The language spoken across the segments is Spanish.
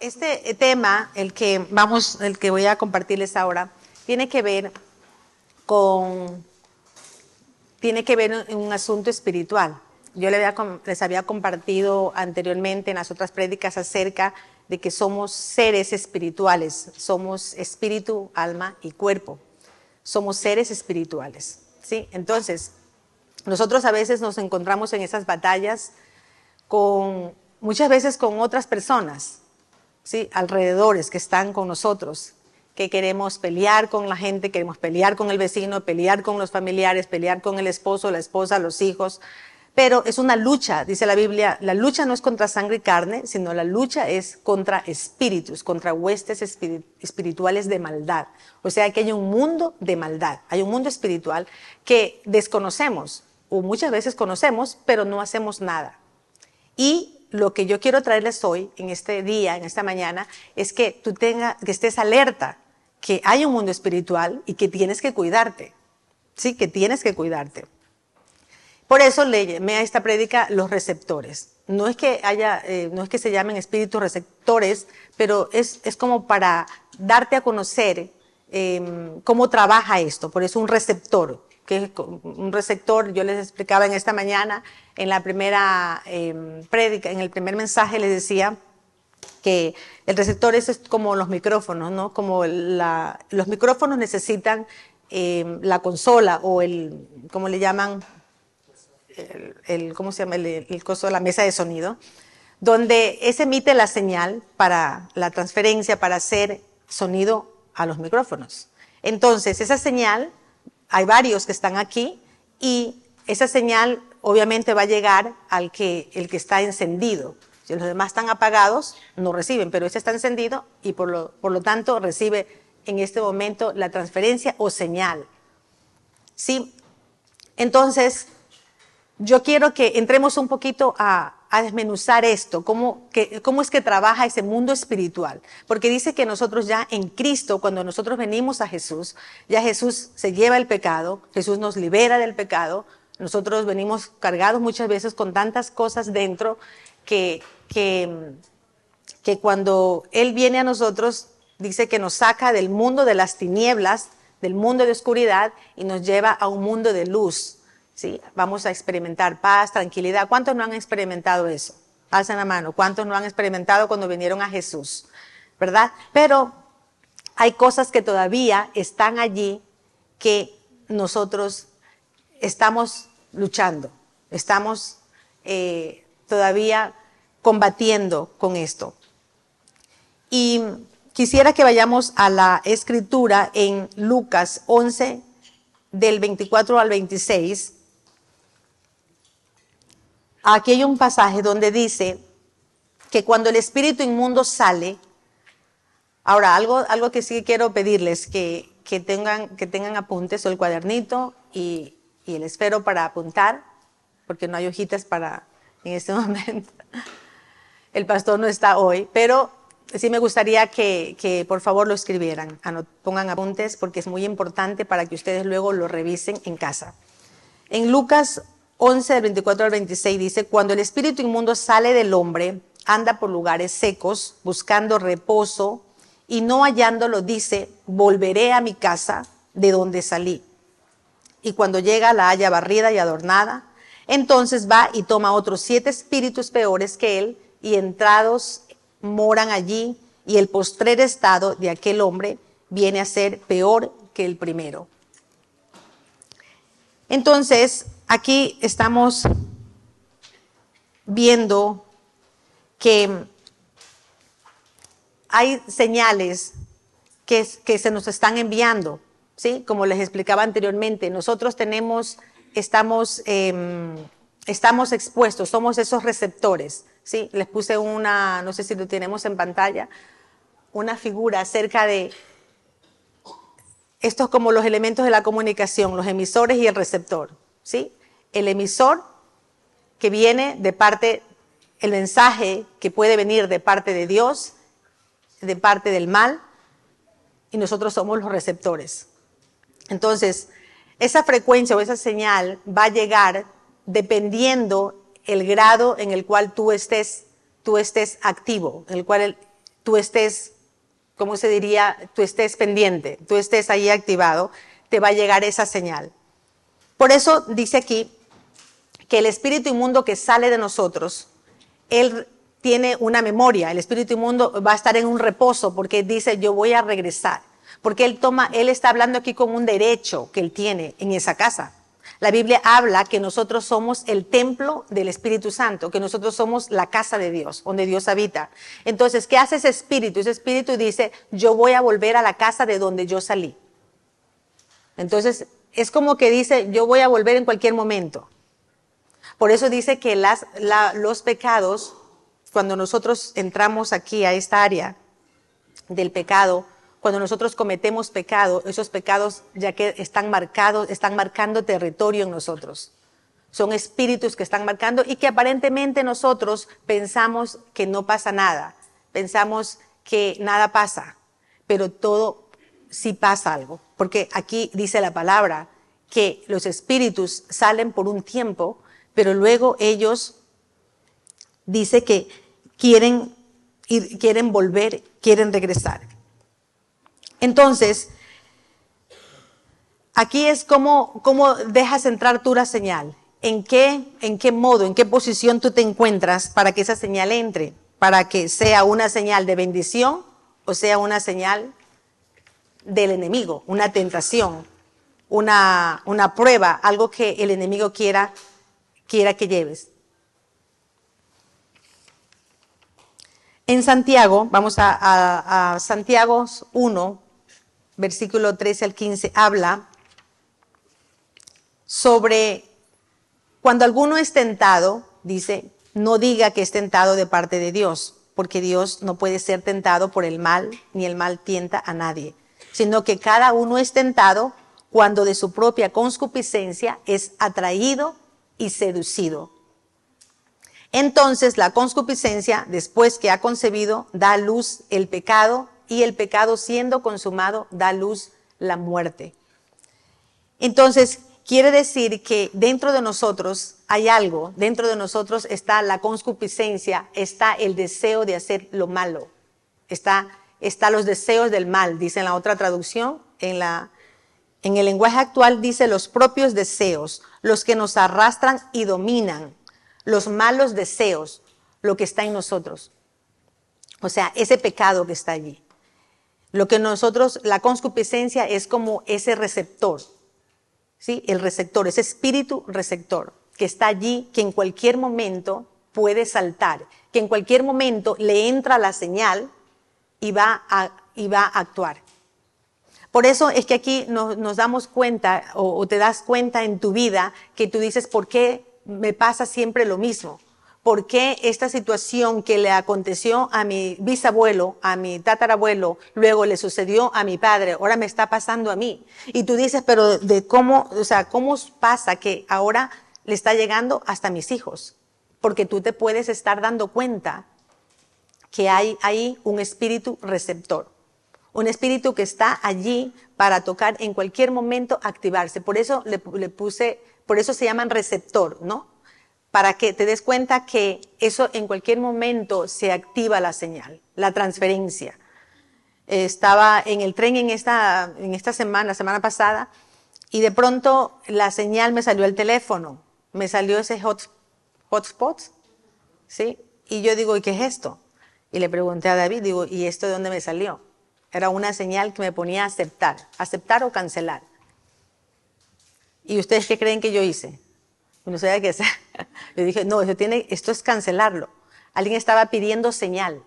Este tema, el que vamos, el que voy a compartirles ahora, tiene que ver con, tiene que ver en un asunto espiritual. Yo les había compartido anteriormente en las otras prédicas acerca de que somos seres espirituales, somos espíritu, alma y cuerpo. Somos seres espirituales, ¿sí? Entonces, nosotros a veces nos encontramos en esas batallas con muchas veces con otras personas, ¿sí? alrededores que están con nosotros, que queremos pelear con la gente, queremos pelear con el vecino, pelear con los familiares, pelear con el esposo, la esposa, los hijos. Pero es una lucha, dice la Biblia, la lucha no es contra sangre y carne, sino la lucha es contra espíritus, contra huestes espirituales de maldad. O sea que hay un mundo de maldad, hay un mundo espiritual que desconocemos, o muchas veces conocemos, pero no hacemos nada. Y lo que yo quiero traerles hoy, en este día, en esta mañana, es que tú tengas, que estés alerta, que hay un mundo espiritual y que tienes que cuidarte. Sí, que tienes que cuidarte. Por eso le a esta prédica los receptores. No es que haya, eh, no es que se llamen espíritus receptores, pero es, es como para darte a conocer em, cómo trabaja esto. Por eso un receptor que es un receptor, yo les explicaba en esta mañana, en la primera eh, prédica, en el primer mensaje les decía que el receptor es como los micrófonos, ¿no? Como los micrófonos necesitan em, la consola o el, ¿cómo le llaman? El, ¿cómo se llama? El, el coso de la mesa de sonido, donde ese emite la señal para la transferencia, para hacer sonido a los micrófonos. Entonces, esa señal hay varios que están aquí y esa señal obviamente va a llegar al que, el que está encendido. Si los demás están apagados, no reciben, pero ese está encendido y por lo, por lo tanto recibe en este momento la transferencia o señal. ¿Sí? Entonces, yo quiero que entremos un poquito a, a desmenuzar esto, cómo, que, cómo es que trabaja ese mundo espiritual. Porque dice que nosotros ya en Cristo, cuando nosotros venimos a Jesús, ya Jesús se lleva el pecado, Jesús nos libera del pecado, nosotros venimos cargados muchas veces con tantas cosas dentro que, que, que cuando Él viene a nosotros, dice que nos saca del mundo de las tinieblas, del mundo de oscuridad y nos lleva a un mundo de luz, ¿sí? Vamos a experimentar paz, tranquilidad. ¿Cuántos no han experimentado eso? Alzan la mano. ¿Cuántos no han experimentado cuando vinieron a Jesús? ¿Verdad? Pero hay cosas que todavía están allí que nosotros estamos luchando, estamos eh, todavía combatiendo con esto. Y quisiera que vayamos a la escritura en Lucas 11, del 24 al 26. Aquí hay un pasaje donde dice que cuando el espíritu inmundo sale, ahora algo, algo que sí quiero pedirles, que, que, tengan, que tengan apuntes o el cuadernito y, y el esfero para apuntar, porque no hay hojitas para en este momento. El pastor no está hoy, pero sí me gustaría que, que por favor lo escribieran, pongan apuntes porque es muy importante para que ustedes luego lo revisen en casa. En Lucas 11, del 24 al 26 dice, cuando el espíritu inmundo sale del hombre, anda por lugares secos, buscando reposo, y no hallándolo, dice, volveré a mi casa de donde salí. Y cuando llega la haya barrida y adornada, entonces va y toma otros siete espíritus peores que él, y entrados moran allí, y el postrer estado de aquel hombre viene a ser peor que el primero. Entonces, aquí estamos viendo que hay señales que, se nos están enviando, ¿sí? Como les explicaba anteriormente, nosotros tenemos, estamos, eh, estamos expuestos, somos esos receptores, ¿sí? Les puse una, no sé si lo tenemos en pantalla, una figura acerca de estos como los elementos de la comunicación, los emisores y el receptor, ¿sí? El emisor que viene de parte, el mensaje que puede venir de parte de Dios, de parte del mal, y nosotros somos los receptores. Entonces, esa frecuencia o esa señal va a llegar dependiendo el grado en el cual tú estés, tú estés activo, en el cual tú estés, ¿cómo se diría? Tú estés pendiente, tú estés ahí activado, te va a llegar esa señal. Por eso dice aquí que el espíritu inmundo que sale de nosotros, él tiene una memoria, el espíritu inmundo va a estar en un reposo porque dice yo voy a regresar, porque él toma, él está hablando aquí con un derecho que él tiene en esa casa. La Biblia habla que nosotros somos el templo del Espíritu Santo, que nosotros somos la casa de Dios, donde Dios habita. Entonces, ¿qué hace ese espíritu? Ese espíritu dice, yo voy a volver a la casa de donde yo salí. Entonces, es como que dice, yo voy a volver en cualquier momento. Por eso dice que las, los pecados, cuando nosotros entramos aquí a esta área del pecado, cuando nosotros cometemos pecado, esos pecados ya que están marcados, están marcando territorio en nosotros. Son espíritus que están marcando y que aparentemente nosotros pensamos que no pasa nada, pensamos que nada pasa, pero todo sí pasa algo, porque aquí dice la palabra que los espíritus salen por un tiempo, pero luego ellos dice que quieren ir, quieren volver, quieren regresar. Entonces, aquí es como, cómo dejas entrar tú la señal. ¿En qué, ¿En qué modo, en qué posición tú te encuentras para que esa señal entre? Para que sea una señal de bendición o sea una señal del enemigo, una tentación, una, una prueba, algo que el enemigo quiera, quiera que lleves. En Santiago, vamos a, Santiago 1, versículo 13 al 15, habla sobre cuando alguno es tentado, dice, no diga que es tentado de parte de Dios, porque Dios no puede ser tentado por el mal, ni el mal tienta a nadie, sino que cada uno es tentado cuando de su propia conscupiscencia es atraído y seducido. Entonces la conscupiscencia, después que ha concebido, da luz el pecado y el pecado siendo consumado da luz la muerte. Entonces, quiere decir que dentro de nosotros hay algo, dentro de nosotros está la conscupiscencia, está el deseo de hacer lo malo, está, está los deseos del mal, dice en la otra traducción, en la, en el lenguaje actual dice los propios deseos, los que nos arrastran y dominan, los malos deseos, lo que está en nosotros. O sea, ese pecado que está allí. Lo que nosotros, la conscupiscencia es como ese receptor, ¿sí? El receptor, ese espíritu receptor que está allí, que en cualquier momento puede saltar, que en cualquier momento le entra la señal y va a, y va a actuar. Por eso es que aquí nos, nos damos cuenta o, te das cuenta en tu vida que tú dices, ¿por qué me pasa siempre lo mismo? por qué esta situación que le aconteció a mi bisabuelo, a mi tatarabuelo, luego le sucedió a mi padre, ahora me está pasando a mí. Y tú dices, pero de cómo, o sea, cómo pasa que ahora le está llegando hasta mis hijos. Porque tú te puedes estar dando cuenta que hay ahí un espíritu receptor. Un espíritu que está allí para tocar en cualquier momento, activarse. Por eso le, puse, por eso se llaman receptor, ¿no? para que te des cuenta que eso en cualquier momento se activa la señal, la transferencia. Estaba en el tren en esta, en esta semana, semana pasada, y de pronto la señal me salió al teléfono, me salió ese hot, hotspot, ¿sí? Y yo digo, ¿y qué es esto? Y le pregunté a David, digo, ¿y esto de dónde me salió? Era una señal que me ponía a aceptar, aceptar o cancelar. ¿Y ustedes qué creen que yo hice? no sabía qué hacer. Le dije, no, eso tiene, esto es cancelarlo. Alguien estaba pidiendo señal.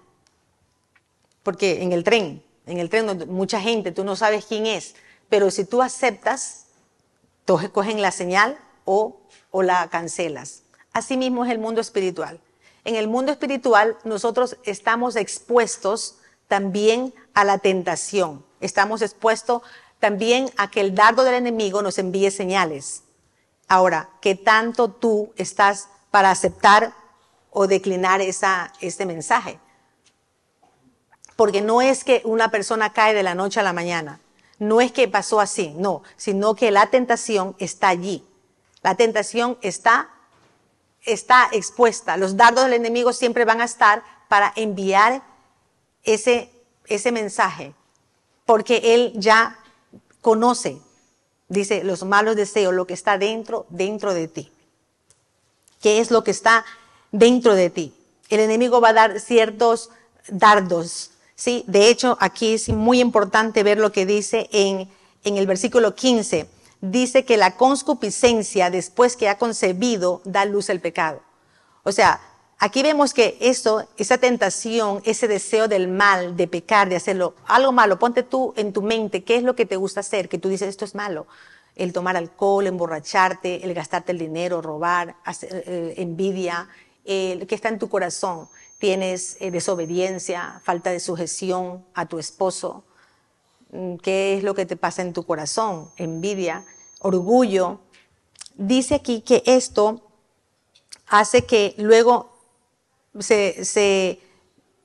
Porque en el tren, en el tren mucha gente, tú no sabes quién es, pero si tú aceptas, todos cogen la señal o, o la cancelas. Así mismo es el mundo espiritual. En el mundo espiritual nosotros estamos expuestos también a la tentación. Estamos expuestos también a que el dardo del enemigo nos envíe señales. Ahora, ¿qué tanto tú estás para aceptar o declinar esa, este mensaje? Porque no es que una persona cae de la noche a la mañana, no es que pasó así, no, sino que la tentación está allí. La tentación está, está expuesta. Los dardos del enemigo siempre van a estar para enviar ese, ese mensaje, porque Él ya conoce, dice, los malos deseos, lo que está dentro, dentro de ti. ¿Qué es lo que está dentro de ti? El enemigo va a dar ciertos dardos, ¿sí? De hecho, aquí es muy importante ver lo que dice en, en el versículo 15. Dice que la conscupiscencia, después que ha concebido, da luz al pecado. O sea, aquí vemos que eso, esa tentación, ese deseo del mal, de pecar, de hacerlo, algo malo, ponte tú en tu mente, ¿qué es lo que te gusta hacer? Que tú dices, esto es malo. El tomar alcohol, emborracharte, el gastarte el dinero, robar, eh, envidia, eh, ¿qué está en tu corazón? Tienes eh, desobediencia, falta de sujeción a tu esposo. Mm, ¿Qué es lo que te pasa en tu corazón? Envidia, orgullo. Dice aquí que esto hace que luego se,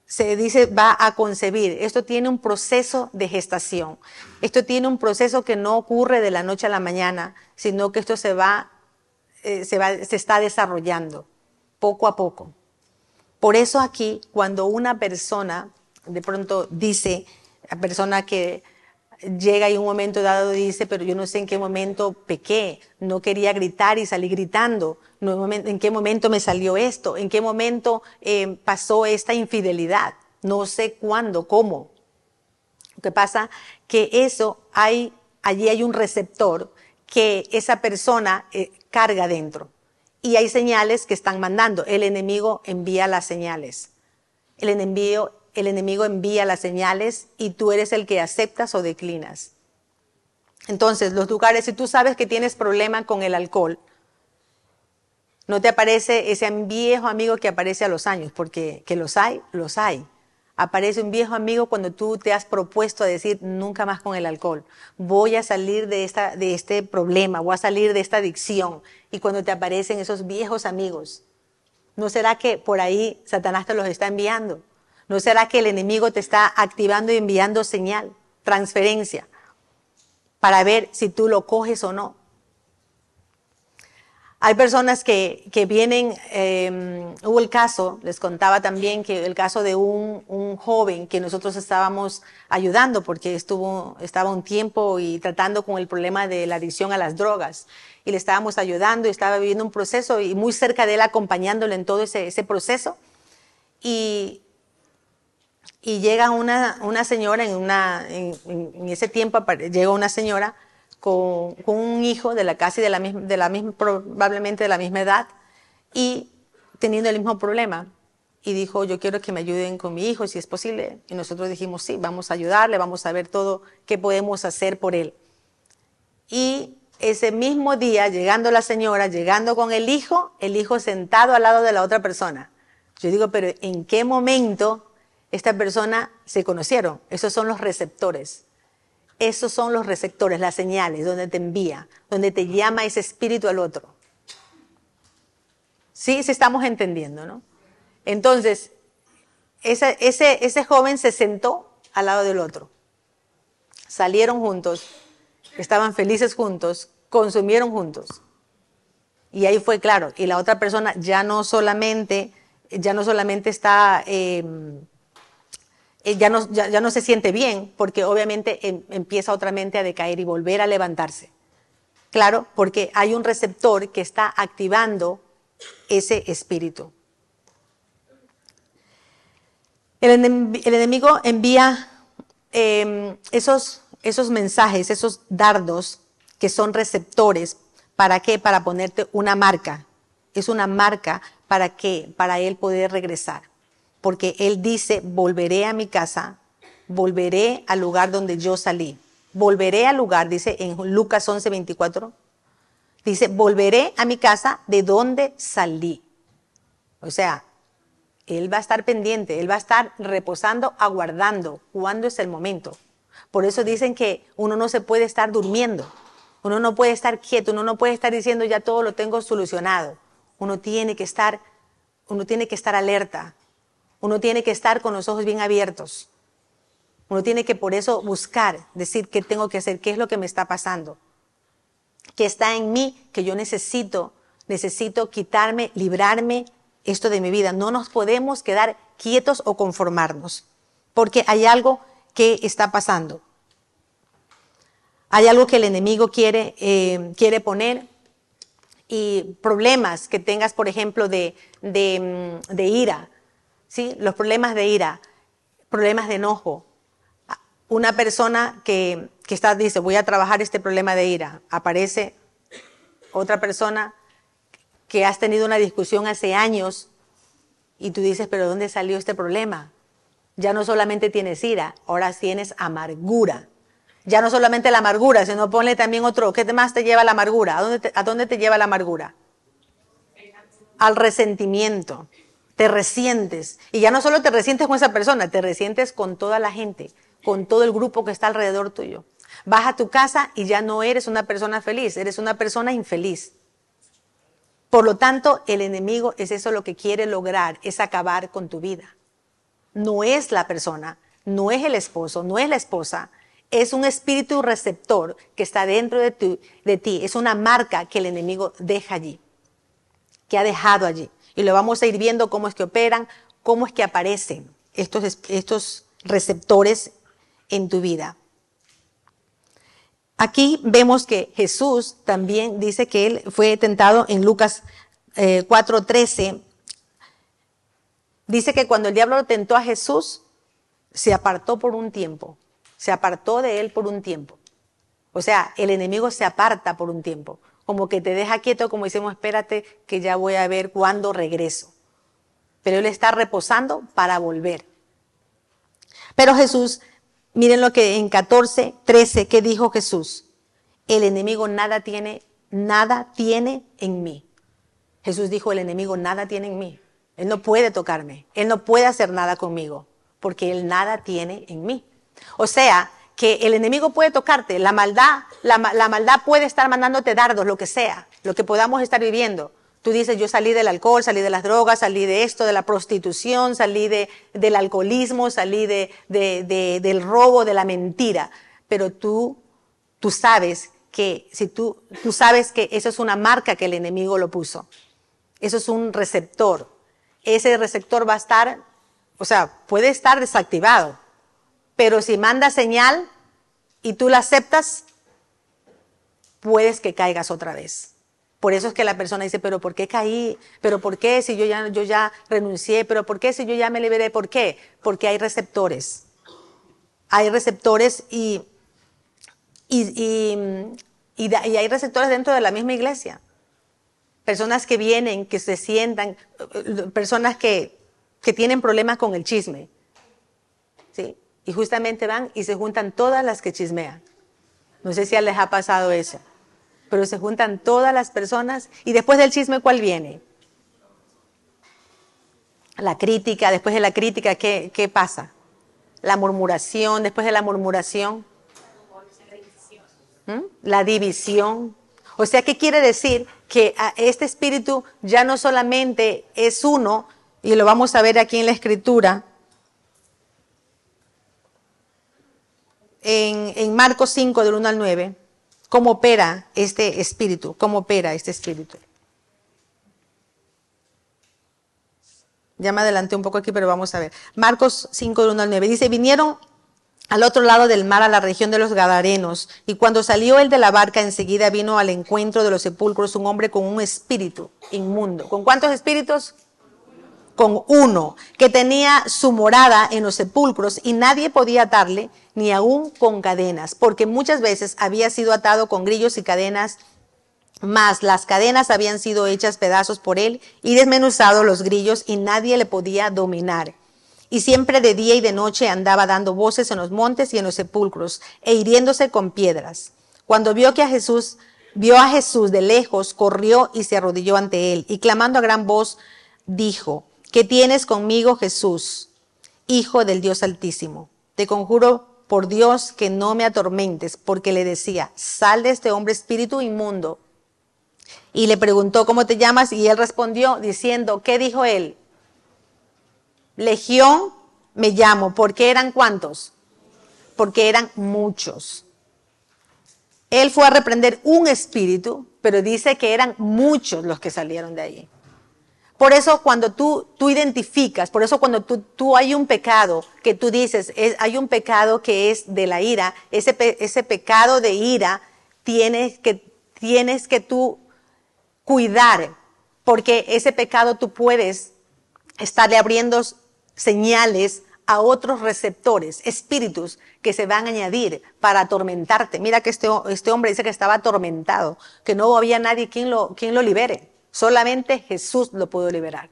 se, dice va a concebir. Esto tiene un proceso de gestación. Esto tiene un proceso que no ocurre de la noche a la mañana, sino que esto se va, eh, se, va se está desarrollando poco a poco. Por eso aquí, cuando una persona de pronto dice, la persona que llega y un momento dado dice, pero yo no sé en qué momento pequé, no quería gritar y salí gritando, no, en qué momento me salió esto, en qué momento eh, pasó esta infidelidad, no sé cuándo, cómo. Lo que pasa que eso hay, allí hay un receptor que esa persona eh, carga dentro y hay señales que están mandando. El enemigo envía las señales. El enemigo el enemigo envía las señales y tú eres el que aceptas o declinas. Entonces, los lugares, si tú sabes que tienes problema con el alcohol, no te aparece ese viejo amigo que aparece a los años, porque que los hay, los hay. Aparece un viejo amigo cuando tú te has propuesto a decir nunca más con el alcohol. Voy a salir de, esta, de este problema, voy a salir de esta adicción. Y cuando te aparecen esos viejos amigos, ¿no será que por ahí Satanás te los está enviando? ¿No será que el enemigo te está activando y enviando señal, transferencia, para ver si tú lo coges o no? Hay personas que, que vienen, eh, hubo el caso, les contaba también que el caso de un, un, joven que nosotros estábamos ayudando porque estuvo, estaba un tiempo y tratando con el problema de la adicción a las drogas y le estábamos ayudando y estaba viviendo un proceso y muy cerca de él acompañándole en todo ese, ese proceso. Y y llega una, una señora, en, una, en, ese tiempo llega una señora con, con, un hijo de la casi de la, misma, de la misma, probablemente de la misma edad, y teniendo el mismo problema. Y dijo, yo quiero que me ayuden con mi hijo, si es posible. Y nosotros dijimos, sí, vamos a ayudarle, vamos a ver todo qué podemos hacer por él. Y ese mismo día, llegando la señora, llegando con el hijo, el hijo sentado al lado de la otra persona. Yo digo, pero ¿en qué momento esta persona se conocieron. Esos son los receptores. Esos son los receptores, las señales, donde te envía, donde te llama ese espíritu al otro. Sí, sí estamos entendiendo, ¿no? Entonces, ese, ese, joven se sentó al lado del otro. Salieron juntos, estaban felices juntos, consumieron juntos. Y ahí fue claro. Y la otra persona ya no solamente, ya no solamente está eh, ya, no, ya, no se siente bien porque obviamente em, empieza otra mente a decaer y volver a levantarse. Claro, porque hay un receptor que está activando ese espíritu. El, enemigo envía em, esos, esos mensajes, esos dardos que son receptores. ¿Para qué? Para ponerte una marca. Es una marca para qué? Para él poder regresar porque Él dice, volveré a mi casa, volveré al lugar donde yo salí. Volveré al lugar, dice en Lucas 11, 24, dice, volveré a mi casa de donde salí. O sea, Él va a estar pendiente, Él va a estar reposando, aguardando cuándo es el momento. Por eso dicen que uno no se puede estar durmiendo, uno no puede estar quieto, uno no puede estar diciendo ya todo lo tengo solucionado. Uno tiene que estar, uno tiene que estar alerta, uno tiene que estar con los ojos bien abiertos. Uno tiene que por eso buscar, decir qué tengo que hacer, qué es lo que me está pasando, qué está en mí que yo necesito, necesito quitarme, librarme esto de mi vida. No nos podemos quedar quietos o conformarnos. porque hay algo que está pasando. Hay algo que el enemigo quiere, eh, quiere poner y problemas que tengas, por ejemplo, de, de, mm, de ira, Los problemas de ira, problemas de enojo. Una persona que, que está, dice, voy a trabajar este problema de ira, aparece otra persona que has tenido una discusión hace años y tú dices, pero ¿dónde salió este problema? Ya no solamente tienes ira, ahora tienes amargura. Ya no solamente la amargura, sino ponle también otro. ¿Qué más te lleva la amargura? ¿A dónde te, a dónde te lleva la amargura? Al resentimiento. Te resientes. Y ya no solo te resientes con esa persona, te resientes con toda la gente, con todo el grupo que está alrededor tuyo. Vas a tu casa y ya no eres una persona feliz, eres una persona infeliz. Por lo tanto, el enemigo es eso lo que quiere lograr, es acabar con tu vida. No es la persona, no es el esposo, no es la esposa, es un espíritu receptor que está dentro de, de ti, es una marca que el enemigo deja allí, que ha dejado allí. Y lo vamos a ir viendo cómo es que operan, cómo es que aparecen estos, estos receptores en tu vida. Aquí vemos que Jesús también dice que él fue tentado en Lucas 4:13. Eh, dice que cuando el diablo lo tentó a Jesús, se apartó por un tiempo. Se apartó de él por un tiempo. O sea, el enemigo se aparta por un tiempo. Como que te deja quieto, como decimos, espérate que ya voy a ver cuándo regreso. Pero él está reposando para volver. Pero Jesús Miren lo que en 14, 13, ¿qué dijo Jesús? El enemigo nada tiene, nada tiene en mí. Jesús dijo, el enemigo nada tiene en mí. Él no puede tocarme. Él no puede hacer nada conmigo, porque él nada tiene en mí. O sea, que el enemigo puede tocarte, la maldad, la, maldad puede estar mandándote dardos, lo que sea, lo que podamos estar viviendo. Tú dices, yo salí del alcohol, salí de las drogas, salí de esto, de la prostitución, salí de, del alcoholismo, salí de, de, del robo, de la mentira. Pero tú, tú sabes que, si tú, tú sabes que eso es una marca que el enemigo lo puso. Eso es un receptor. Ese receptor va a estar, o sea, puede estar desactivado. Pero si manda señal y tú la aceptas, puedes que caigas otra vez. Por eso es que la persona dice, pero ¿por qué caí? ¿Pero por qué si yo ya, yo ya renuncié? ¿Pero por qué si yo ya me liberé? ¿Por qué? Porque hay receptores. Hay receptores y, y, y, hay receptores dentro de la misma iglesia. Personas que vienen, que se sientan, personas que, que tienen problemas con el chisme. ¿sí? Y justamente van y se juntan todas las que chismean. No sé si les ha pasado eso pero se juntan todas las personas y después del chisme, ¿cuál viene? La crítica, después de la crítica, ¿qué, qué pasa? La murmuración, después de la murmuración. ¿Mm? La división. O sea, ¿qué quiere decir? Que este espíritu ya no solamente es uno, y lo vamos a ver aquí en la escritura, en, Marcos 5, del 1 al 9 cómo opera este espíritu, cómo opera este espíritu. Ya me adelanté un poco aquí, pero vamos a ver. Marcos 5, 1 al 9. Dice, vinieron al otro lado del mar, a la región de los Gadarenos, y cuando salió él de la barca, enseguida vino al encuentro de los sepulcros un hombre con un espíritu inmundo. ¿Con cuántos espíritus? Con uno, que tenía su morada en los sepulcros y nadie podía atarle ni aún con cadenas, porque muchas veces había sido atado con grillos y cadenas, mas las cadenas habían sido hechas pedazos por él y desmenuzado los grillos y nadie le podía dominar. Y siempre de día y de noche andaba dando voces en los montes y en los sepulcros e hiriéndose con piedras. Cuando vio que a Jesús, vio a Jesús de lejos, corrió y se arrodilló ante él y clamando a gran voz dijo, ¿qué tienes conmigo Jesús, Hijo del Dios Altísimo? Te conjuro por Dios que no me atormentes, porque le decía, sal de este hombre espíritu inmundo. Y le preguntó, ¿cómo te llamas? Y él respondió diciendo, ¿qué dijo él? Legión me llamo. ¿Por qué eran cuántos? Porque eran muchos. Él fue a reprender un espíritu, pero dice que eran muchos los que salieron de allí. Por eso cuando tú, tú identificas, por eso cuando tú, tú hay un pecado que tú dices, es, hay un pecado que es de la ira, ese, ese pecado de ira tienes que, tienes que tú cuidar, porque ese pecado tú puedes estarle abriendo señales a otros receptores, espíritus que se van a añadir para atormentarte. Mira que este, este hombre dice que estaba atormentado, que no había nadie quien lo, quien lo libere. Solamente Jesús lo pudo liberar.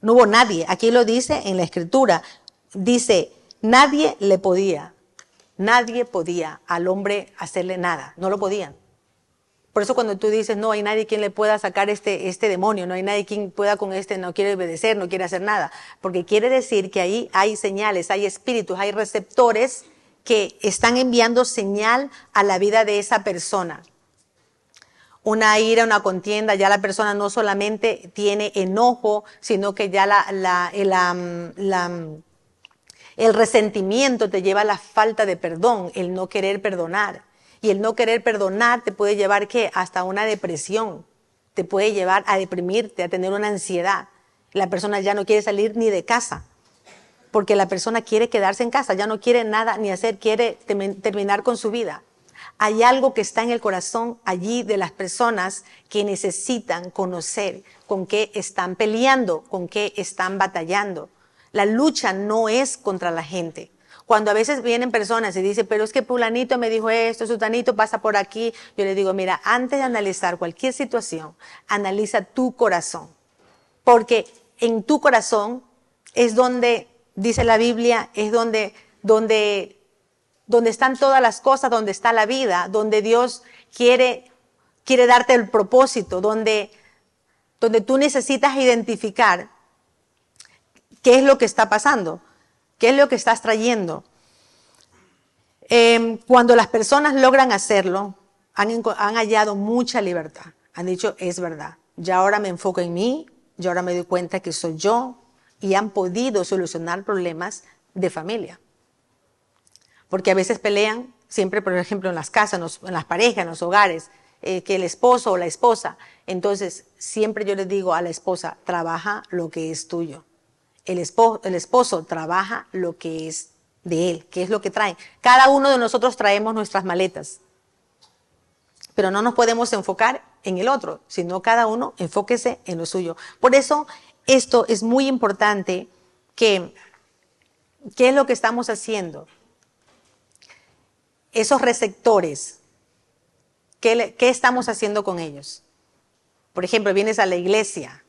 No hubo nadie. Aquí lo dice en la escritura. Dice, nadie le podía, nadie podía al hombre hacerle nada. No lo podían. Por eso cuando tú dices, no hay nadie quien le pueda sacar este, este demonio, no hay nadie quien pueda con este, no quiere obedecer, no quiere hacer nada. Porque quiere decir que ahí hay señales, hay espíritus, hay receptores que están enviando señal a la vida de esa persona una ira, una contienda, ya la persona no solamente tiene enojo, sino que ya la, el, resentimiento te lleva a la falta de perdón, el no querer perdonar. Y el no querer perdonar te puede llevar hasta una depresión, te puede llevar a deprimirte, a tener una ansiedad. La persona ya no quiere salir ni de casa, porque la persona quiere quedarse en casa, ya no quiere nada ni hacer, quiere terminar con su vida. Hay algo que está en el corazón allí de las personas que necesitan conocer con qué están peleando, con qué están batallando. La lucha no es contra la gente. Cuando a veces vienen personas y dicen, pero es que Pulanito me dijo esto, Sutanito pasa por aquí, yo le digo, mira, antes de analizar cualquier situación, analiza tu corazón. Porque en tu corazón es donde, dice la Biblia, es donde, donde donde están todas las cosas, donde está la vida, donde Dios quiere, quiere darte el propósito, donde, donde tú necesitas identificar qué es lo que está pasando, qué es lo que estás trayendo. Em, cuando las personas logran hacerlo, han, han hallado mucha libertad. Han dicho, es verdad, ya ahora me enfoco en mí, ya ahora me doy cuenta que soy yo y han podido solucionar problemas de familia porque a veces pelean, siempre, por ejemplo, en las casas, en las parejas, en los hogares, eh, que el esposo o la esposa. Entonces, siempre yo les digo a la esposa, trabaja lo que es tuyo. El esposo, el esposo trabaja lo que es de él, que es lo que trae. Cada uno de nosotros traemos nuestras maletas, pero no nos podemos enfocar en el otro, sino cada uno enfóquese en lo suyo. Por eso, esto es muy importante que, ¿qué es lo que estamos haciendo? Esos receptores, ¿qué, estamos haciendo con ellos? Por ejemplo, vienes a la iglesia,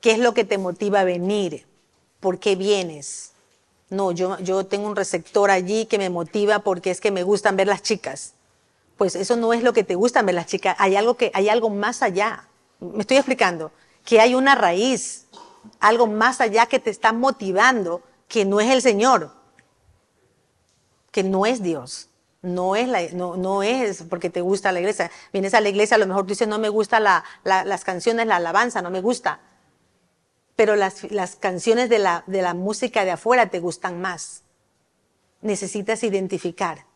¿qué es lo que te motiva a venir? ¿Por qué vienes? No, yo, yo tengo un receptor allí que me motiva porque es que me gustan ver las chicas. Pues eso no es lo que te gustan ver las chicas, hay algo, que, hay algo más allá. Me estoy explicando, que hay una raíz, algo más allá que te está motivando, que no es el Señor, que no es Dios. No es, la, no, no, es porque te gusta la iglesia. Vienes a la iglesia, a lo mejor tú dices, no me gusta la, las canciones, la alabanza, no me gusta. Pero las, las canciones de la, de la música de afuera te gustan más. Necesitas identificar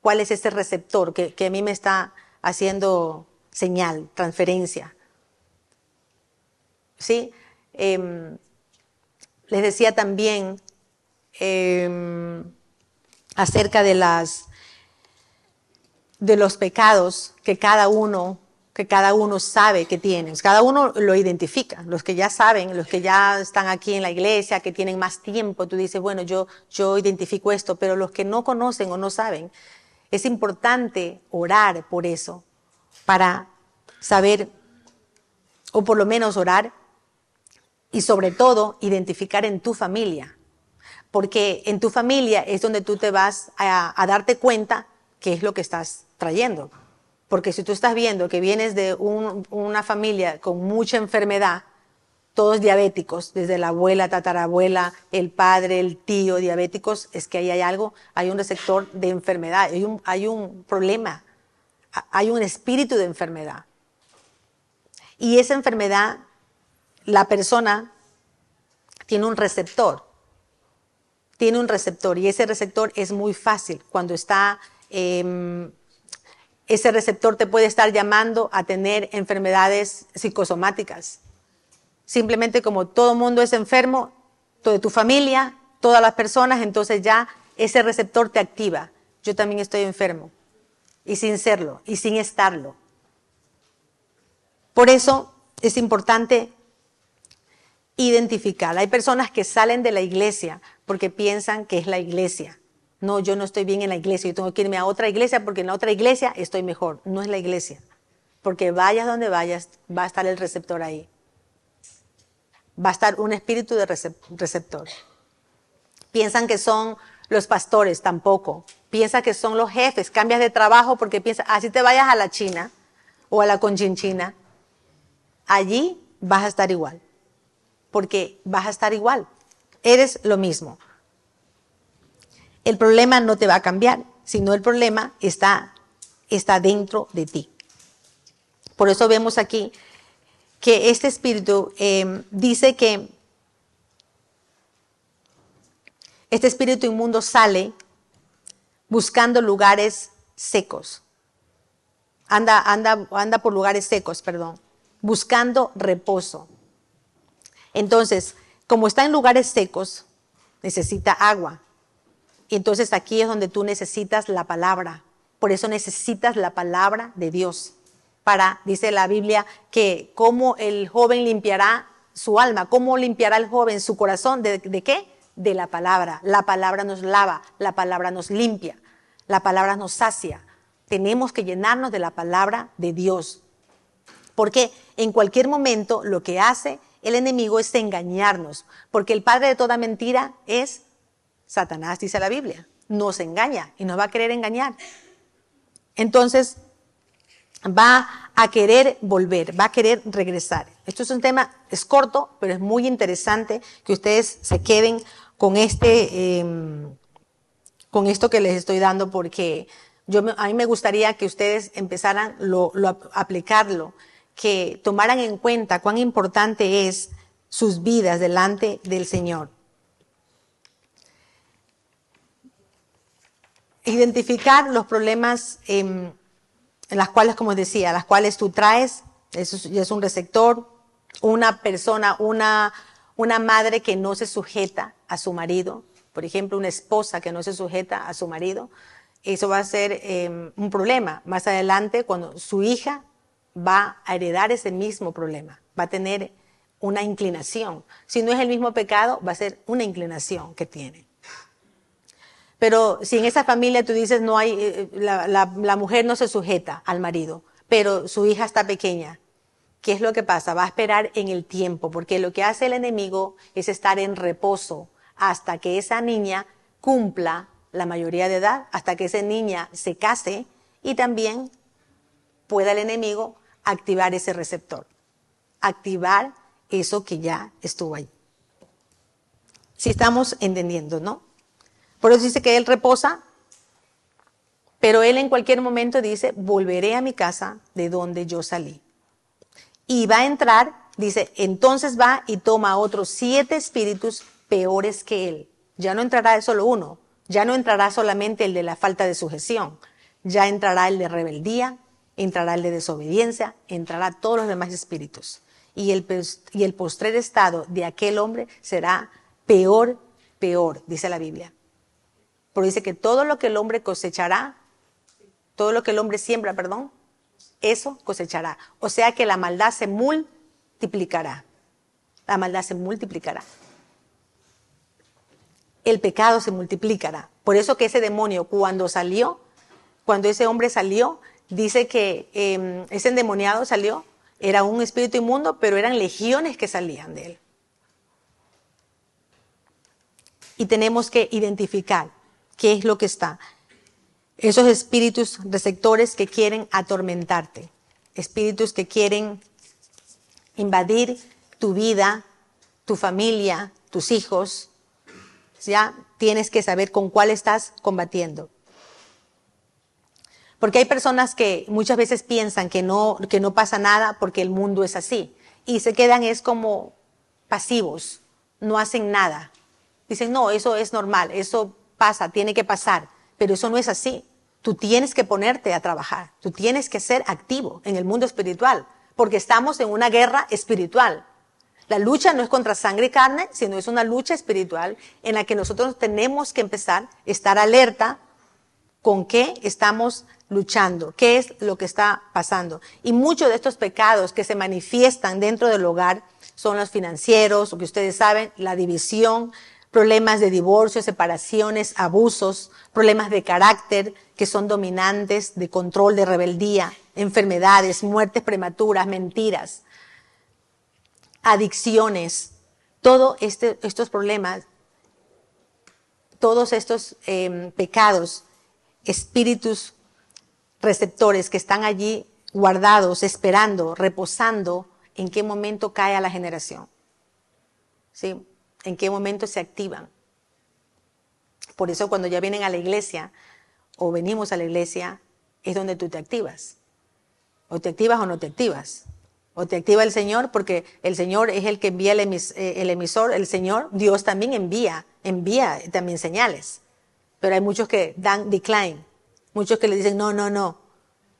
cuál es ese receptor que, que a mí me está haciendo señal, transferencia. ¿Sí? Em, les decía también eh, acerca de las de los pecados que cada uno que cada uno sabe que tiene. Cada uno lo identifica. Los que ya saben, los que ya están aquí en la iglesia, que tienen más tiempo, tú dices, bueno, yo, yo identifico esto, pero los que no conocen o no saben, es importante orar por eso, para saber, o por lo menos orar, y sobre todo identificar en tu familia. Porque en tu familia es donde tú te vas a, darte cuenta qué es lo que estás trayendo. Porque si tú estás viendo que vienes de una familia con mucha enfermedad, todos diabéticos, desde la abuela, tatarabuela, el padre, el tío, diabéticos, es que ahí hay algo, hay un receptor de enfermedad, hay un, problema, hay un espíritu de enfermedad. Y esa enfermedad, la persona tiene un receptor, tiene un receptor y ese receptor es muy fácil cuando está Em, ese receptor te puede estar llamando a tener enfermedades psicosomáticas. Simplemente como todo mundo es enfermo, de tu familia, todas las personas, entonces ya ese receptor te activa. Yo también estoy enfermo. Y sin serlo, y sin estarlo. Por eso es importante identificar. Hay personas que salen de la iglesia porque piensan que es la iglesia. No, yo no estoy bien en la iglesia, yo tengo que irme a otra iglesia porque en la otra iglesia estoy mejor. No es la iglesia. Porque vayas donde vayas, va a estar el receptor ahí. Va a estar un espíritu de receptor. Piensan que son los pastores, tampoco. Piensa que son los jefes. Cambias de trabajo porque piensas, así te vayas a la China o a la Conchinchina. Allí vas a estar igual. Porque vas a estar igual. Eres lo mismo. El problema no te va a cambiar, sino el problema está, está dentro de ti. Por eso vemos aquí que este espíritu eh, dice que este espíritu inmundo sale buscando lugares secos. Anda, anda, anda por lugares secos, perdón. Buscando reposo. Entonces, como está en lugares secos, necesita agua. Y entonces aquí es donde tú necesitas la palabra. Por eso necesitas la palabra de Dios. Para, dice la Biblia, que cómo el joven limpiará su alma, cómo limpiará el joven su corazón, ¿de, de qué? de la palabra. La palabra nos lava, la palabra nos limpia, la palabra nos sacia. Tenemos que llenarnos de la palabra de Dios. Porque en cualquier momento lo que hace el enemigo es engañarnos. Porque el padre de toda mentira es Satanás, dice la Biblia. Nos engaña y nos va a querer engañar. Entonces, va a querer volver, va a querer regresar. Esto es un tema, es corto, pero es muy interesante que ustedes se queden con este, em, con esto que les estoy dando, porque yo, a mí me gustaría que ustedes empezaran lo, lo, aplicarlo, que tomaran en cuenta cuán importante es sus vidas delante del Señor. Identificar los problemas em, en las cuales, como decía, las cuales tú traes, eso es un receptor, una persona, una una madre que no se sujeta a su marido, por ejemplo, una esposa que no se sujeta a su marido, eso va a ser em, un problema más adelante cuando su hija va a heredar ese mismo problema, va a tener una inclinación. Si no es el mismo pecado, va a ser una inclinación que tiene. Pero si en esa familia tú dices, no hay, eh, la, la mujer no se sujeta al marido, pero su hija está pequeña, ¿qué es lo que pasa? Va a esperar en el tiempo, porque lo que hace el enemigo es estar en reposo hasta que esa niña cumpla la mayoría de edad, hasta que esa niña se case y también pueda el enemigo activar ese receptor, activar eso que ya estuvo ahí. Si estamos entendiendo, ¿no? Por eso dice que él reposa, pero él en cualquier momento dice, volveré a mi casa de donde yo salí y va a entrar, dice, entonces va y toma otros siete espíritus peores que él. Ya no entrará solo uno, ya no entrará solamente el de la falta de sujeción, ya entrará el de rebeldía, entrará el de desobediencia, entrará todos los demás espíritus. Y el, y el postrer estado de aquel hombre será peor, peor, dice la Biblia. Porque dice que todo lo que el hombre cosechará, todo lo que el hombre siembra, perdón, eso cosechará. O sea que la maldad se multiplicará. La maldad se multiplicará. El pecado se multiplicará. Por eso que ese demonio cuando salió, cuando ese hombre salió, dice que em, ese endemoniado salió, era un espíritu inmundo, pero eran legiones que salían de él. Y tenemos que identificar qué es lo que está esos espíritus receptores que quieren atormentarte, espíritus que quieren invadir tu vida, tu familia, tus hijos, ya tienes que saber con cuál estás combatiendo. Porque hay personas que muchas veces piensan que no, que no pasa nada porque el mundo es así. Y se quedan es como pasivos, no hacen nada. Dicen, no, eso es normal, eso pasa, tiene que pasar. Pero eso no es así. Tú tienes que ponerte a trabajar, tú tienes que ser activo en el mundo espiritual, porque estamos en una guerra espiritual. La lucha no es contra sangre y carne, sino es una lucha espiritual en la que nosotros tenemos que empezar a estar alerta con qué estamos luchando, qué es lo que está pasando. Y muchos de estos pecados que se manifiestan dentro del hogar son los financieros, lo que ustedes saben, la división, problemas de divorcio, separaciones, abusos, problemas de carácter que son dominantes, de control, de rebeldía, enfermedades, muertes prematuras, mentiras, adicciones, todos este, estos problemas, todos estos em, pecados, espíritus receptores que están allí guardados, esperando, reposando, en qué momento cae a la generación. ¿Sí? En qué momento se activan. Por eso cuando ya vienen a la iglesia o venimos a la iglesia, es donde tú te activas. O te activas o no te activas. O te activa el Señor porque el Señor es el que envía el, eh, emisor, el Señor, Dios también envía, envía también señales. Pero hay muchos que dan decline, muchos que le dicen no, no, no.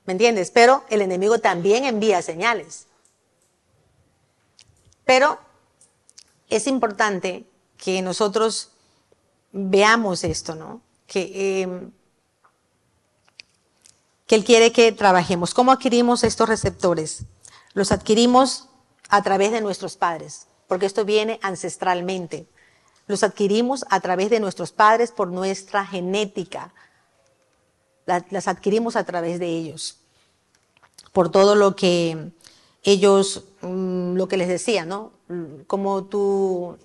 ¿Me entiendes? Pero el enemigo también envía señales. Pero es importante que nosotros veamos esto, ¿no? Que, em, que Él quiere que trabajemos. ¿Cómo adquirimos estos receptores? Los adquirimos a través de nuestros padres, porque esto viene ancestralmente. Los adquirimos a través de nuestros padres por nuestra genética. Las adquirimos a través de ellos. Por todo lo que ellos, mm, lo que les decía, ¿no? Como tú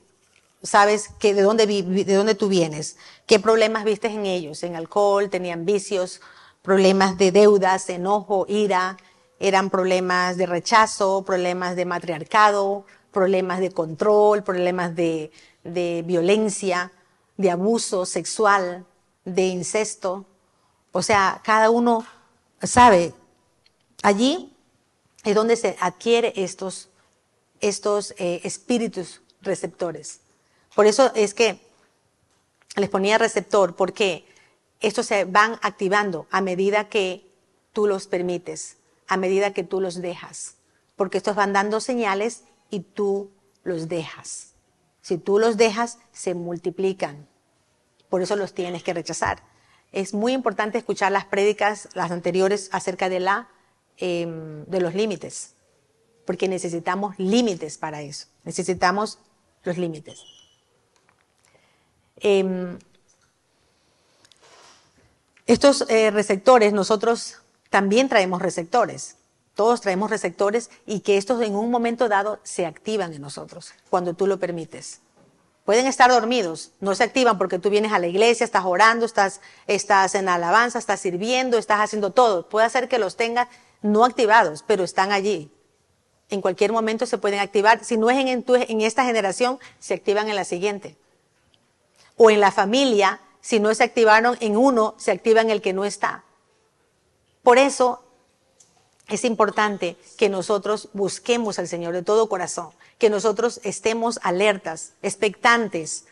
sabes que de dónde, de dónde tú vienes, qué problemas viste en ellos, en alcohol, tenían vicios, problemas de deudas, enojo, ira, eran problemas de rechazo, problemas de matriarcado, problemas de control, problemas de, de violencia, de abuso sexual, de incesto. O sea, cada uno sabe, allí es donde se adquiere estos, estos eh, espíritus receptores. Por eso es que les ponía receptor, porque estos se van activando a medida que tú los permites a medida que tú los dejas, porque estos van dando señales y tú los dejas. Si tú los dejas, se multiplican. Por eso los tienes que rechazar. Es muy importante escuchar las prédicas, las anteriores, acerca de, la, em, de los límites, porque necesitamos límites para eso. Necesitamos los límites. Em, estos eh, receptores nosotros también traemos receptores. Todos traemos receptores y que estos en un momento dado se activan en nosotros, cuando tú lo permites. Pueden estar dormidos, no se activan porque tú vienes a la iglesia, estás orando, estás, estás en alabanza, estás sirviendo, estás haciendo todo. Puede ser que los tengas no activados, pero están allí. En cualquier momento se pueden activar. Si no es en, esta generación, se activan en la siguiente. O en la familia, si no se activaron en uno, se activa en el que no está. Por eso es importante que nosotros busquemos al Señor de todo corazón, que nosotros estemos alertas, expectantes,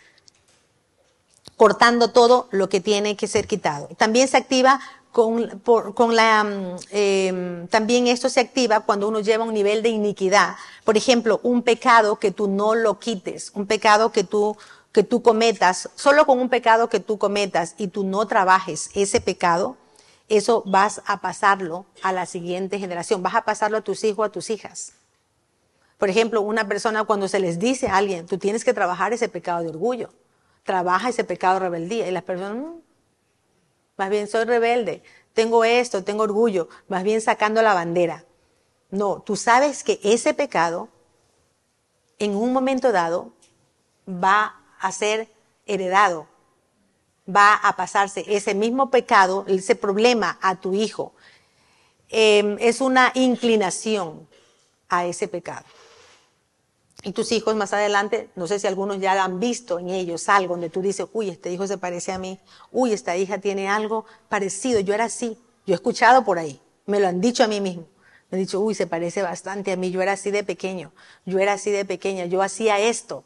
cortando todo lo que tiene que ser quitado. También se activa con, con la, mm, em, también esto se activa cuando uno lleva un nivel de iniquidad. Por ejemplo, un pecado que tú no lo quites, un pecado que tú, que tú cometas, solo con un pecado que tú cometas y tú no trabajes ese pecado, eso vas a pasarlo a la siguiente generación, vas a pasarlo a tus hijos, a tus hijas. Por ejemplo, una persona cuando se les dice a alguien, tú tienes que trabajar ese pecado de orgullo, trabaja ese pecado de rebeldía, y las personas, mm, más bien soy rebelde, tengo esto, tengo orgullo, más bien sacando la bandera. No, tú sabes que ese pecado en un momento dado va a ser heredado va a pasarse ese mismo pecado, ese problema a tu hijo. Em, es una inclinación a ese pecado. Y tus hijos más adelante, no sé si algunos ya han visto en ellos algo donde tú dices, uy, este hijo se parece a mí, uy, esta hija tiene algo parecido, yo era así, yo he escuchado por ahí, me lo han dicho a mí mismo. Me han dicho, uy, se parece bastante a mí, yo era así de pequeño, yo era así de pequeña, yo hacía esto.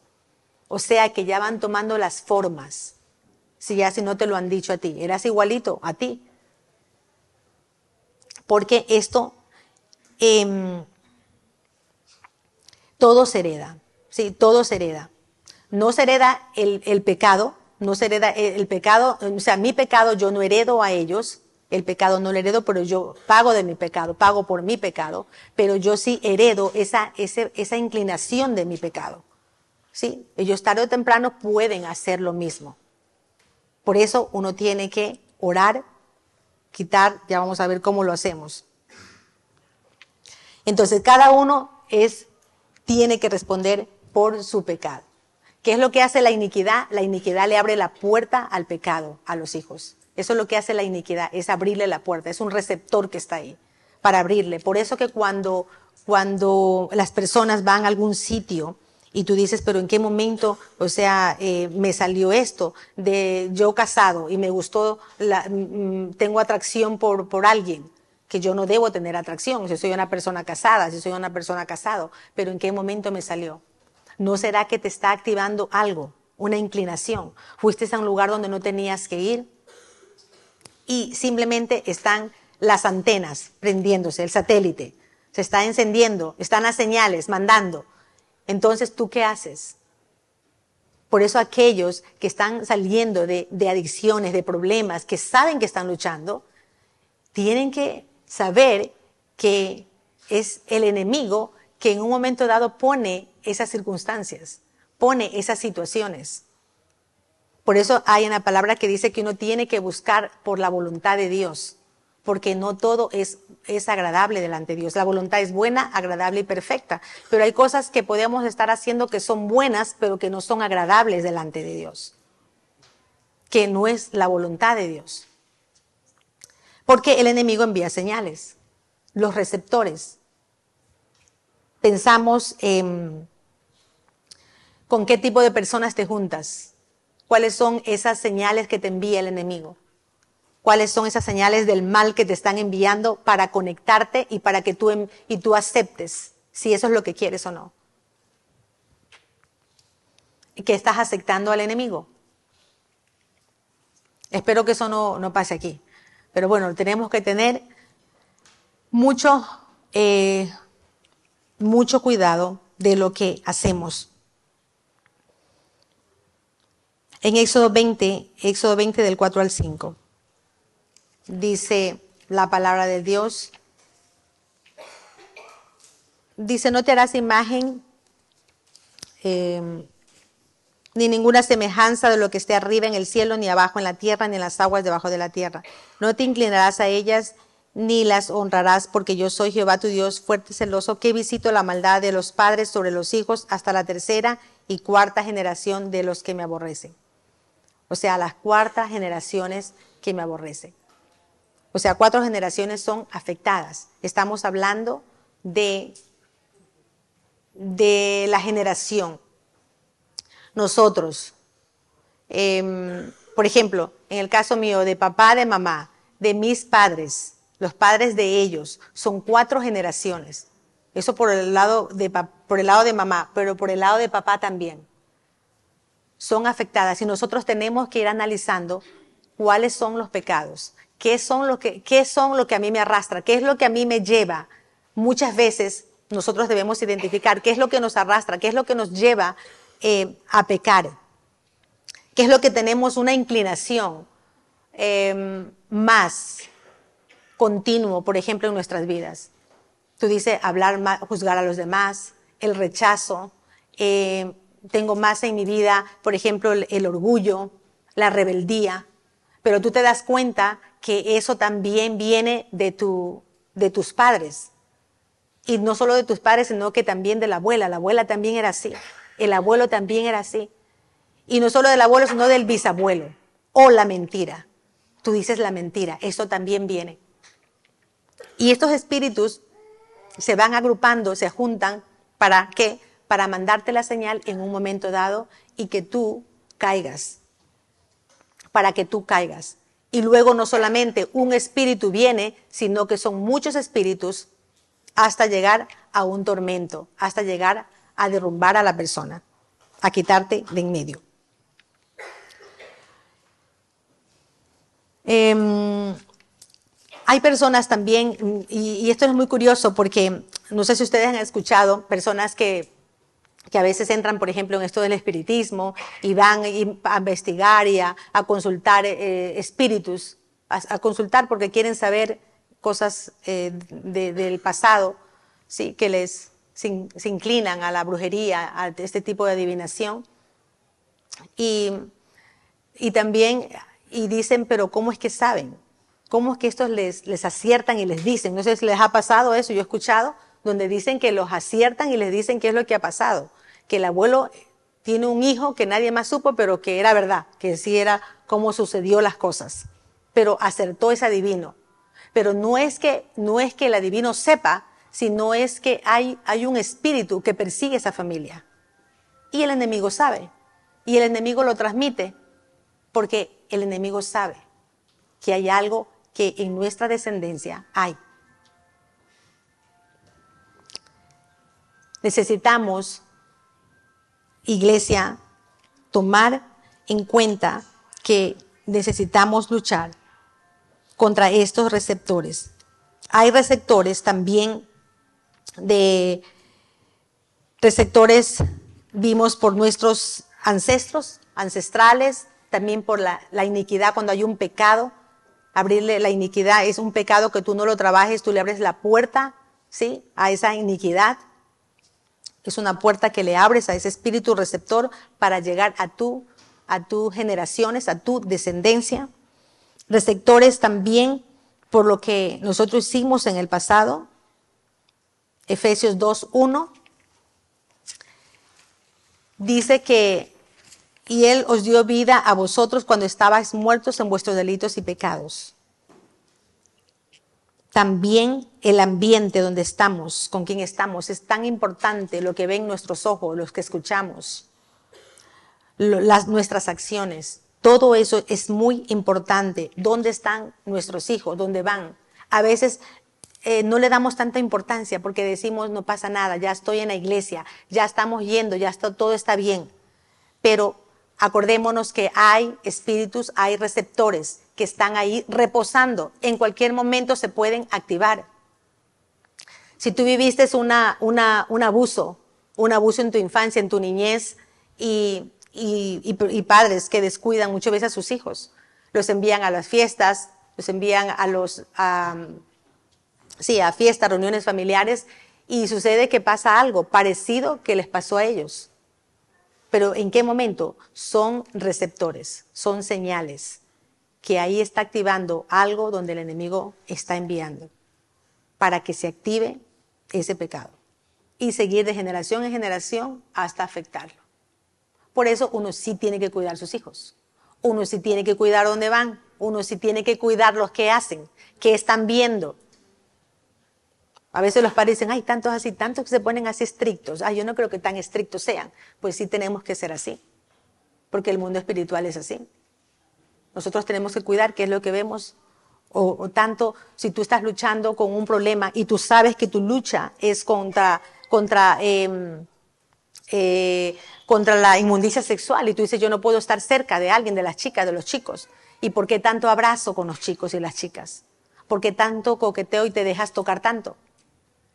O sea que ya van tomando las formas si ya si no te lo han dicho a ti. Eras igualito a ti. Porque esto, eh, todo se hereda. Sí, todo se hereda. No se hereda el, el pecado, no se hereda el, pecado, o sea, mi pecado yo no heredo a ellos, el pecado no lo heredo, pero yo pago de mi pecado, pago por mi pecado, pero yo sí heredo esa, esa inclinación de mi pecado. ¿Sí? Ellos tarde o temprano pueden hacer lo mismo. Por eso uno tiene que orar, quitar, ya vamos a ver cómo lo hacemos. Entonces cada uno es, tiene que responder por su pecado. ¿Qué es lo que hace la iniquidad? La iniquidad le abre la puerta al pecado a los hijos. Eso es lo que hace la iniquidad, es abrirle la puerta, es un receptor que está ahí para abrirle. Por eso que cuando, cuando las personas van a algún sitio y tú dices, pero ¿en qué momento, o sea, eh, me salió esto de yo casado y me gustó, la, mm, tengo atracción por, por alguien? Que yo no debo tener atracción, si soy una persona casada, si soy una persona casado, pero ¿en qué momento me salió? ¿No será que te está activando algo, una inclinación? ¿Fuiste a un lugar donde no tenías que ir? y simplemente están las antenas prendiéndose, el satélite, se está encendiendo, están las señales mandando. Entonces, ¿tú qué haces? Por eso aquellos que están saliendo de, de, adicciones, de problemas, que saben que están luchando, tienen que saber que es el enemigo que en un momento dado pone esas circunstancias, pone esas situaciones. Por eso hay una palabra que dice que uno tiene que buscar por la voluntad de Dios, porque no todo es, es agradable delante de Dios. La voluntad es buena, agradable y perfecta, pero hay cosas que podemos estar haciendo que son buenas, pero que no son agradables delante de Dios, que no es la voluntad de Dios. Porque el enemigo envía señales, los receptores. Pensamos en con qué tipo de personas te juntas cuáles son esas señales que te envía el enemigo. Cuáles son esas señales del mal que te están enviando para conectarte y para que tú, em, y tú aceptes si eso es lo que quieres o no. Que estás aceptando al enemigo. Espero que eso no, no pase aquí. Pero bueno, tenemos que tener mucho, eh, mucho cuidado de lo que hacemos. En Éxodo 20, Éxodo 20 del 4 al 5, dice la palabra de Dios, dice, no te harás imagen eh, ni ninguna semejanza de lo que esté arriba en el cielo, ni abajo en la tierra, ni en las aguas debajo de la tierra. No te inclinarás a ellas, ni las honrarás, porque yo soy Jehová tu Dios, fuerte y celoso, que visito la maldad de los padres sobre los hijos hasta la tercera y cuarta generación de los que me aborrecen. O sea, las cuartas generaciones que me aborrecen. O sea, cuatro generaciones son afectadas. Estamos hablando de, de la generación. Nosotros, eh, por ejemplo, en el caso mío, de papá, de mamá, de mis padres, los padres de ellos, son cuatro generaciones. Eso por el lado de, por el lado de mamá, pero por el lado de papá también son afectadas y nosotros tenemos que ir analizando cuáles son los pecados, qué son lo que, qué son lo que a mí me arrastra, qué es lo que a mí me lleva. Muchas veces nosotros debemos identificar qué es lo que nos arrastra, qué es lo que nos lleva eh, a pecar, qué es lo que tenemos una inclinación eh, más continuo, por ejemplo, en nuestras vidas. Tú dices hablar, juzgar a los demás, el rechazo, eh, tengo más en mi vida, por ejemplo, el, orgullo, la rebeldía, pero tú te das cuenta que eso también viene de, tu, de tus padres. Y no solo de tus padres, sino que también de la abuela. La abuela también era así. El abuelo también era así. Y no solo del abuelo, sino del bisabuelo. O la mentira. Tú dices la mentira. Eso también viene. Y estos espíritus se van agrupando, se juntan para que para mandarte la señal en un momento dado y que tú caigas, para que tú caigas. Y luego no solamente un espíritu viene, sino que son muchos espíritus hasta llegar a un tormento, hasta llegar a derrumbar a la persona, a quitarte de en medio. Eh, hay personas también, y, y, esto es muy curioso porque no sé si ustedes han escuchado, personas que que a veces entran, por ejemplo, en esto del espiritismo y van a investigar y a, consultar eh, espíritus, a, consultar porque quieren saber cosas eh, del pasado, ¿sí? que les se, inclinan a la brujería, a este tipo de adivinación. Y, y también, y dicen, pero ¿cómo es que saben? ¿Cómo es que estos les, les aciertan y les dicen? No sé si les ha pasado eso, yo he escuchado, donde dicen que los aciertan y les dicen qué es lo que ha pasado. Que el abuelo tiene un hijo que nadie más supo, pero que era verdad, que sí era cómo sucedió las cosas. Pero acertó ese adivino. Pero no es que, no es que el adivino sepa, sino es que hay, hay un espíritu que persigue esa familia. Y el enemigo sabe. Y el enemigo lo transmite porque el enemigo sabe que hay algo que en nuestra descendencia hay. Necesitamos, iglesia, tomar en cuenta que necesitamos luchar contra estos receptores. Hay receptores también de receptores, vimos por nuestros ancestros, ancestrales, también por la, la iniquidad cuando hay un pecado, abrirle la iniquidad, es un pecado que tú no lo trabajes, tú le abres la puerta, ¿sí? A esa iniquidad. Es una puerta que le abres a ese espíritu receptor para llegar a tu, a tus generaciones, a tu descendencia. Receptores también por lo que nosotros hicimos en el pasado. Efesios 2.1 dice que y Él os dio vida a vosotros cuando estabais muertos en vuestros delitos y pecados. También el ambiente donde estamos, con quien estamos, es tan importante lo que ven nuestros ojos, los que escuchamos, las, nuestras acciones. Todo eso es muy importante. ¿Dónde están nuestros hijos? ¿Dónde van? A veces eh, no le damos tanta importancia porque decimos no pasa nada, ya estoy en la iglesia, ya estamos yendo, ya todo está bien. Pero Acordémonos que hay espíritus, hay receptores que están ahí reposando. En cualquier momento se pueden activar. Si tú viviste una, un abuso, un abuso en tu infancia, en tu niñez, y, padres que descuidan muchas veces a sus hijos, los envían a las fiestas, los envían a los, sí, a fiestas, reuniones familiares, y sucede que pasa algo parecido que les pasó a ellos. Pero ¿en qué momento? Son receptores, son señales que ahí está activando algo donde el enemigo está enviando para que se active ese pecado y seguir de generación en generación hasta afectarlo. Por eso uno sí tiene que cuidar a sus hijos, uno sí tiene que cuidar dónde van, uno sí tiene que cuidar los que hacen, qué están viendo, a veces los padres dicen, ay, tantos así, tantos que se ponen así estrictos. Ay, yo no creo que tan estrictos sean. Pues sí tenemos que ser así, porque el mundo espiritual es así. Nosotros tenemos que cuidar qué es lo que vemos. O, tanto, si tú estás luchando con un problema y tú sabes que tu lucha es contra, contra, em, eh, contra la inmundicia sexual y tú dices, yo no puedo estar cerca de alguien, de las chicas, de los chicos. ¿Y por qué tanto abrazo con los chicos y las chicas? ¿Por qué tanto coqueteo y te dejas tocar tanto?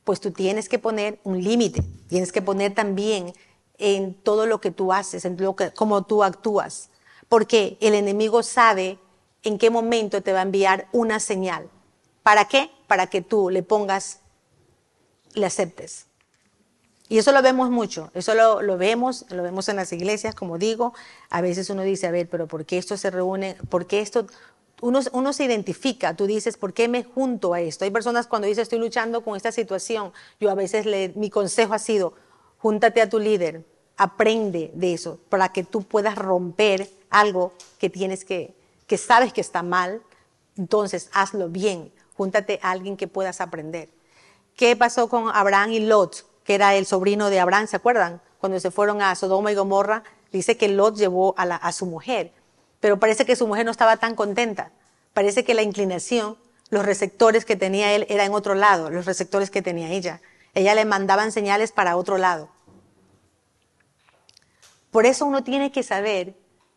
Pues tú tienes que poner un límite, tienes que poner también en todo lo que tú haces, en lo que, cómo tú actúas, porque el enemigo sabe en qué momento te va a enviar una señal. ¿Para qué? Para que tú le pongas, le aceptes. Y eso lo vemos mucho, eso lo, lo, vemos, lo vemos en las iglesias, como digo, a veces uno dice, a ver, pero ¿por qué esto se reúne? ¿Por qué esto uno, se identifica, tú dices, ¿por qué me junto a esto? Hay personas cuando dicen, estoy luchando con esta situación, yo a veces mi consejo ha sido, júntate a tu líder, aprende de eso, para que tú puedas romper algo que tienes que, que sabes que está mal, entonces hazlo bien, júntate a alguien que puedas aprender. ¿Qué pasó con Abraham y Lot, que era el sobrino de Abraham, ¿se acuerdan? Cuando se fueron a Sodoma y Gomorra, dice que Lot llevó a su mujer pero parece que su mujer no estaba tan contenta. Parece que la inclinación, los receptores que tenía él era en otro lado, los receptores que tenía ella. Ella le mandaban señales para otro lado. Por eso uno tiene que saber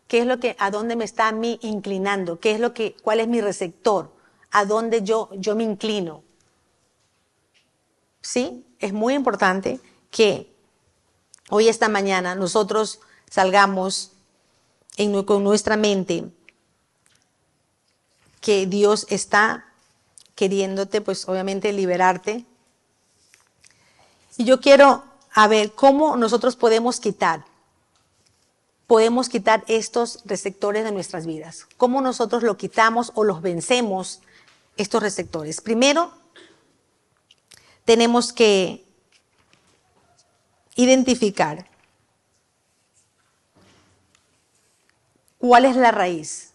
qué es lo que, a dónde me está a mí inclinando, qué es lo que, cuál es mi receptor, a dónde yo, yo me inclino. Sí, es muy importante que hoy esta mañana nosotros salgamos en, con nuestra mente que Dios está queriéndote, pues obviamente liberarte. Y yo quiero a ver cómo nosotros podemos quitar, podemos quitar estos receptores de nuestras vidas. Cómo nosotros lo quitamos o los vencemos, estos receptores. Primero, tenemos que identificar cuál es la raíz,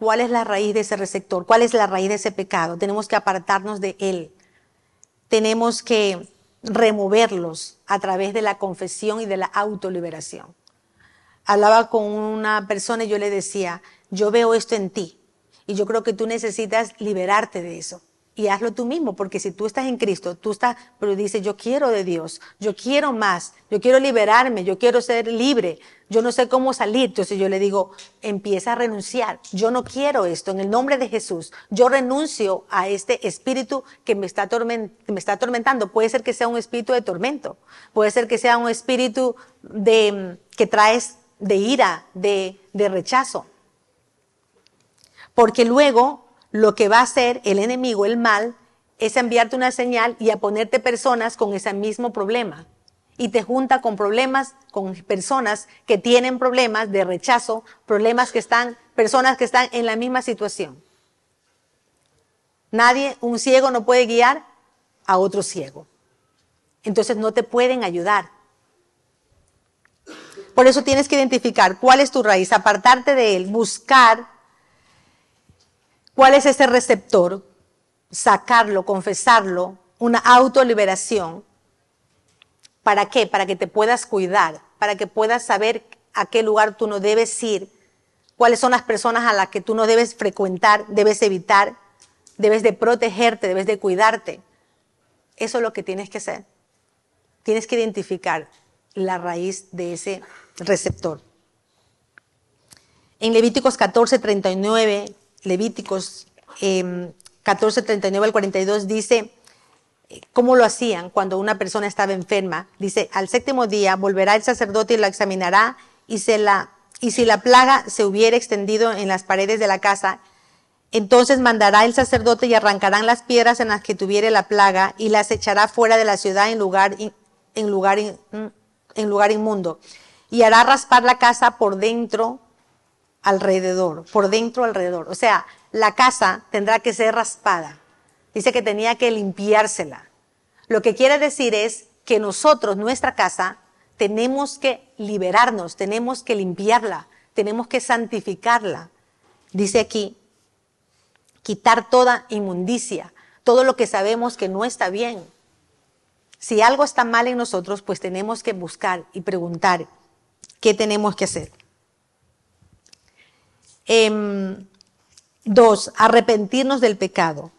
cuál es la raíz de ese receptor, cuál es la raíz de ese pecado. Tenemos que apartarnos de él. Tenemos que removerlos a través de la confesión y de la autoliberación. Hablaba con una persona y yo le decía, yo veo esto en ti y yo creo que tú necesitas liberarte de eso y hazlo tú mismo, porque si tú estás en Cristo, tú estás, pero dices, yo quiero de Dios, yo quiero más, yo quiero liberarme, yo quiero ser libre, yo no sé cómo salir. Entonces yo le digo, empieza a renunciar, yo no quiero esto, en el nombre de Jesús, yo renuncio a este espíritu que me está, me está atormentando. Puede ser que sea un espíritu de tormento, puede ser que sea un espíritu de, que traes de ira, de, de rechazo. Porque luego lo que va a hacer el enemigo, el mal, es enviarte una señal y a ponerte personas con ese mismo problema. Y te junta con problemas, con personas que tienen problemas de rechazo, problemas que están, personas que están en la misma situación. Nadie, un ciego no puede guiar a otro ciego. Entonces no te pueden ayudar. Por eso tienes que identificar cuál es tu raíz, apartarte de él, buscar ¿Cuál es ese receptor? Sacarlo, confesarlo, una autoliberación. ¿Para qué? Para que te puedas cuidar, para que puedas saber a qué lugar tú no debes ir, cuáles son las personas a las que tú no debes frecuentar, debes evitar, debes de protegerte, debes de cuidarte. Eso es lo que tienes que hacer. Tienes que identificar la raíz de ese receptor. En Levíticos 14, 39 Levíticos 14, 39 al 42 dice cómo lo hacían cuando una persona estaba enferma. Dice, al séptimo día volverá el sacerdote y lo examinará y, se la, y si la plaga se hubiera extendido en las paredes de la casa, entonces mandará el sacerdote y arrancarán las piedras en las que tuviere la plaga y las echará fuera de la ciudad en lugar, en lugar, en lugar inmundo. Y hará raspar la casa por dentro alrededor, por dentro alrededor. O sea, la casa tendrá que ser raspada. Dice que tenía que limpiársela. Lo que quiere decir es que nosotros, nuestra casa, tenemos que liberarnos, tenemos que limpiarla, tenemos que santificarla. Dice aquí, quitar toda inmundicia, todo lo que sabemos que no está bien. Si algo está mal en nosotros, pues tenemos que buscar y preguntar qué tenemos que hacer. Em, dos, arrepentirnos del pecado.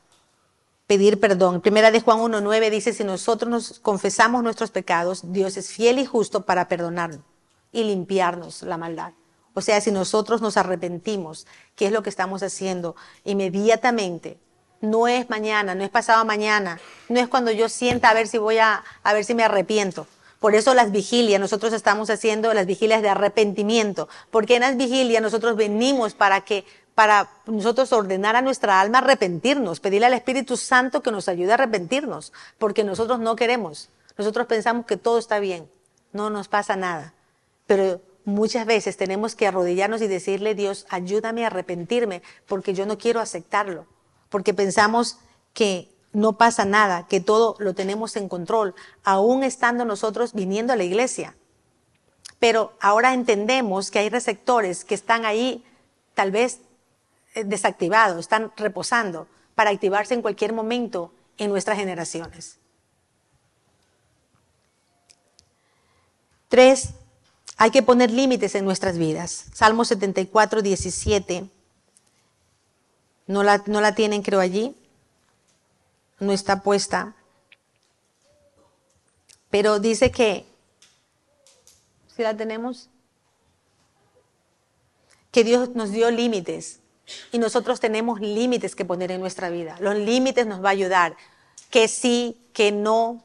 Pedir perdón. Primera de Juan 1.9 dice, si nosotros nos confesamos nuestros pecados, Dios es fiel y justo para perdonarnos y limpiarnos la maldad. O sea, si nosotros nos arrepentimos, ¿qué es lo que estamos haciendo? Inmediatamente. No es mañana, no es pasado mañana, no es cuando yo sienta a ver si voy a, a ver si me arrepiento. Por eso las vigilias, nosotros estamos haciendo las vigilias de arrepentimiento, porque en las vigilias nosotros venimos para que, para nosotros ordenar a nuestra alma arrepentirnos, pedirle al Espíritu Santo que nos ayude a arrepentirnos, porque nosotros no queremos. Nosotros pensamos que todo está bien, no nos pasa nada. Pero muchas veces tenemos que arrodillarnos y decirle, Dios, ayúdame a arrepentirme, porque yo no quiero aceptarlo, porque pensamos que no pasa nada, que todo lo tenemos en control, aún estando nosotros viniendo a la iglesia. Pero ahora entendemos que hay receptores que están ahí tal vez eh, desactivados, están reposando para activarse en cualquier momento en nuestras generaciones. Tres, hay que poner límites en nuestras vidas. Salmo 74, 17. No la, no la tienen, creo, allí no está puesta, pero dice que, si la tenemos, que Dios nos dio límites y nosotros tenemos límites que poner en nuestra vida. Los límites nos va a ayudar, que sí, que no,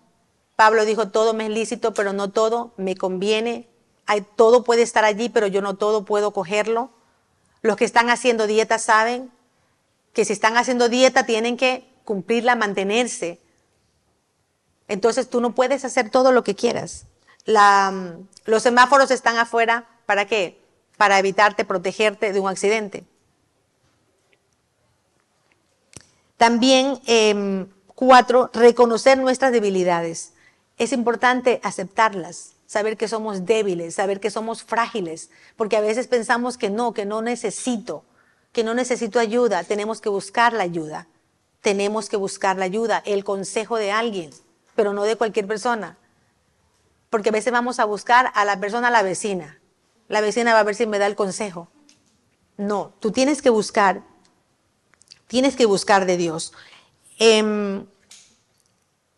Pablo dijo, todo me es lícito, pero no todo me conviene. Todo puede estar allí, pero yo no todo puedo cogerlo. Los que están haciendo dieta saben que si están haciendo dieta tienen que cumplirla, mantenerse. Entonces tú no puedes hacer todo lo que quieras. La, los semáforos están afuera, ¿para qué? Para evitarte, protegerte de un accidente. También, eh, cuatro, reconocer nuestras debilidades. Es importante aceptarlas, saber que somos débiles, saber que somos frágiles, porque a veces pensamos que no, que no necesito, que no necesito ayuda. Tenemos que buscar la ayuda. Tenemos que buscar la ayuda, el consejo de alguien, pero no de cualquier persona. Porque a veces vamos a buscar a la persona, a la vecina. La vecina va a ver si me da el consejo. No, tú tienes que buscar Tienes que buscar de Dios. Em,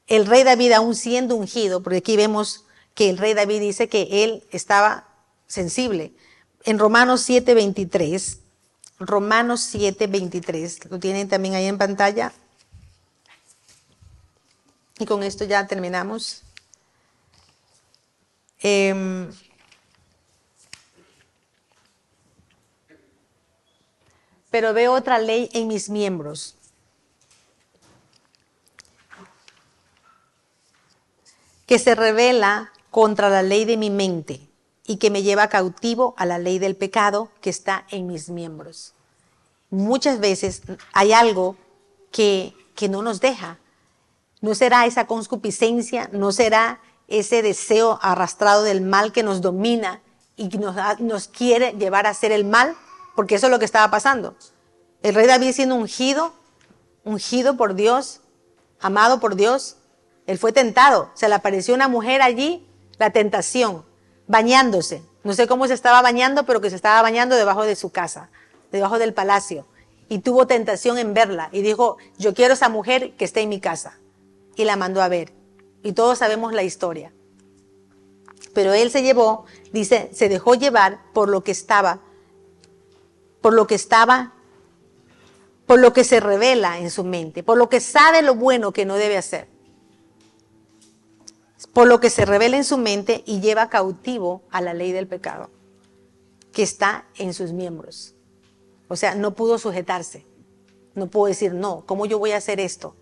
el rey David, aún siendo ungido, porque aquí vemos que el rey David dice que él estaba sensible. En Romanos 7:23, Romanos 7:23, lo tienen también ahí en pantalla. Y con esto ya terminamos. Eh, pero veo otra ley en mis miembros. que se revela contra la ley de mi mente y que me lleva cautivo a la ley del pecado que está en mis miembros. Muchas veces hay algo que, que no nos deja. No será esa concupiscencia, no será ese deseo arrastrado del mal que nos domina y nos, nos quiere llevar a hacer el mal, porque eso es lo que estaba pasando. El rey David siendo ungido, ungido por Dios, amado por Dios, él fue tentado. Se le apareció una mujer allí, la tentación, bañándose. No sé cómo se estaba bañando, pero que se estaba bañando debajo de su casa, debajo del palacio. Y tuvo tentación en verla. Y dijo, yo quiero esa mujer que esté en mi casa. Y la mandó a ver. Y todos sabemos la historia. Pero él se llevó, dice, se dejó llevar por lo que estaba por lo que estaba, por lo que se revela en su mente, por lo que sabe lo bueno que no debe hacer, por lo que se revela en su mente y lleva cautivo a la ley del pecado que está en sus miembros. O sea, no pudo sujetarse, no pudo decir, no, ¿cómo yo voy a hacer esto?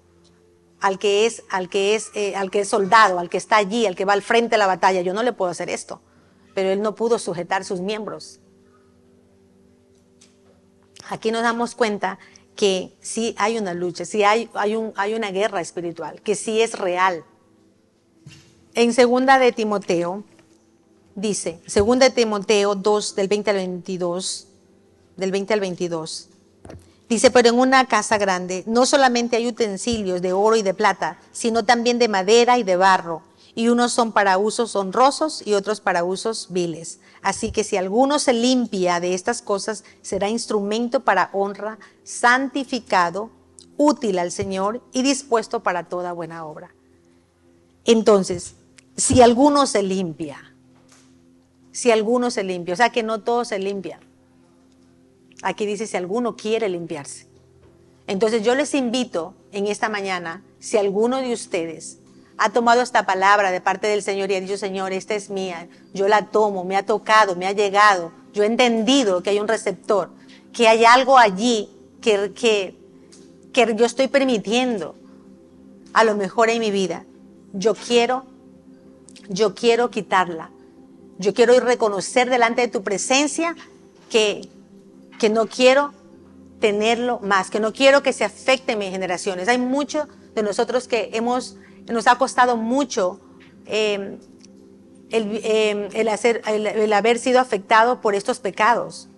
Al que es, al que es, eh, al que es soldado, al que está allí, al que va al frente de la batalla, yo no le puedo hacer esto. Pero él no pudo sujetar sus miembros. Aquí nos damos cuenta que sí hay una lucha, sí hay, hay, un, hay una guerra espiritual, que sí es real. En segunda de Timoteo, dice, segunda de Timoteo 2, del 20 al 22, del 20 al 22, dice, pero en una casa grande no solamente hay utensilios de oro y de plata, sino también de madera y de barro, y unos son para usos honrosos y otros para usos viles. Así que si alguno se limpia de estas cosas, será instrumento para honra, santificado, útil al Señor y dispuesto para toda buena obra. Entonces, si alguno se limpia, si alguno se limpia, o sea que no todo se limpia. Aquí dice si alguno quiere limpiarse. Entonces yo les invito en esta mañana, si alguno de ustedes ha tomado esta palabra de parte del Señor y ha dicho, Señor, esta es mía, yo la tomo, me ha tocado, me ha llegado, yo he entendido que hay un receptor, que hay algo allí que, que, que yo estoy permitiendo, a lo mejor en mi vida. Yo quiero, yo quiero quitarla. Yo quiero ir reconocer delante de tu presencia que, que no quiero tenerlo más, que no quiero que se afecte mis generaciones. Hay muchos de nosotros que hemos nos ha costado mucho eh, eh, el, hacer, el, haber sido afectado por estos pecados,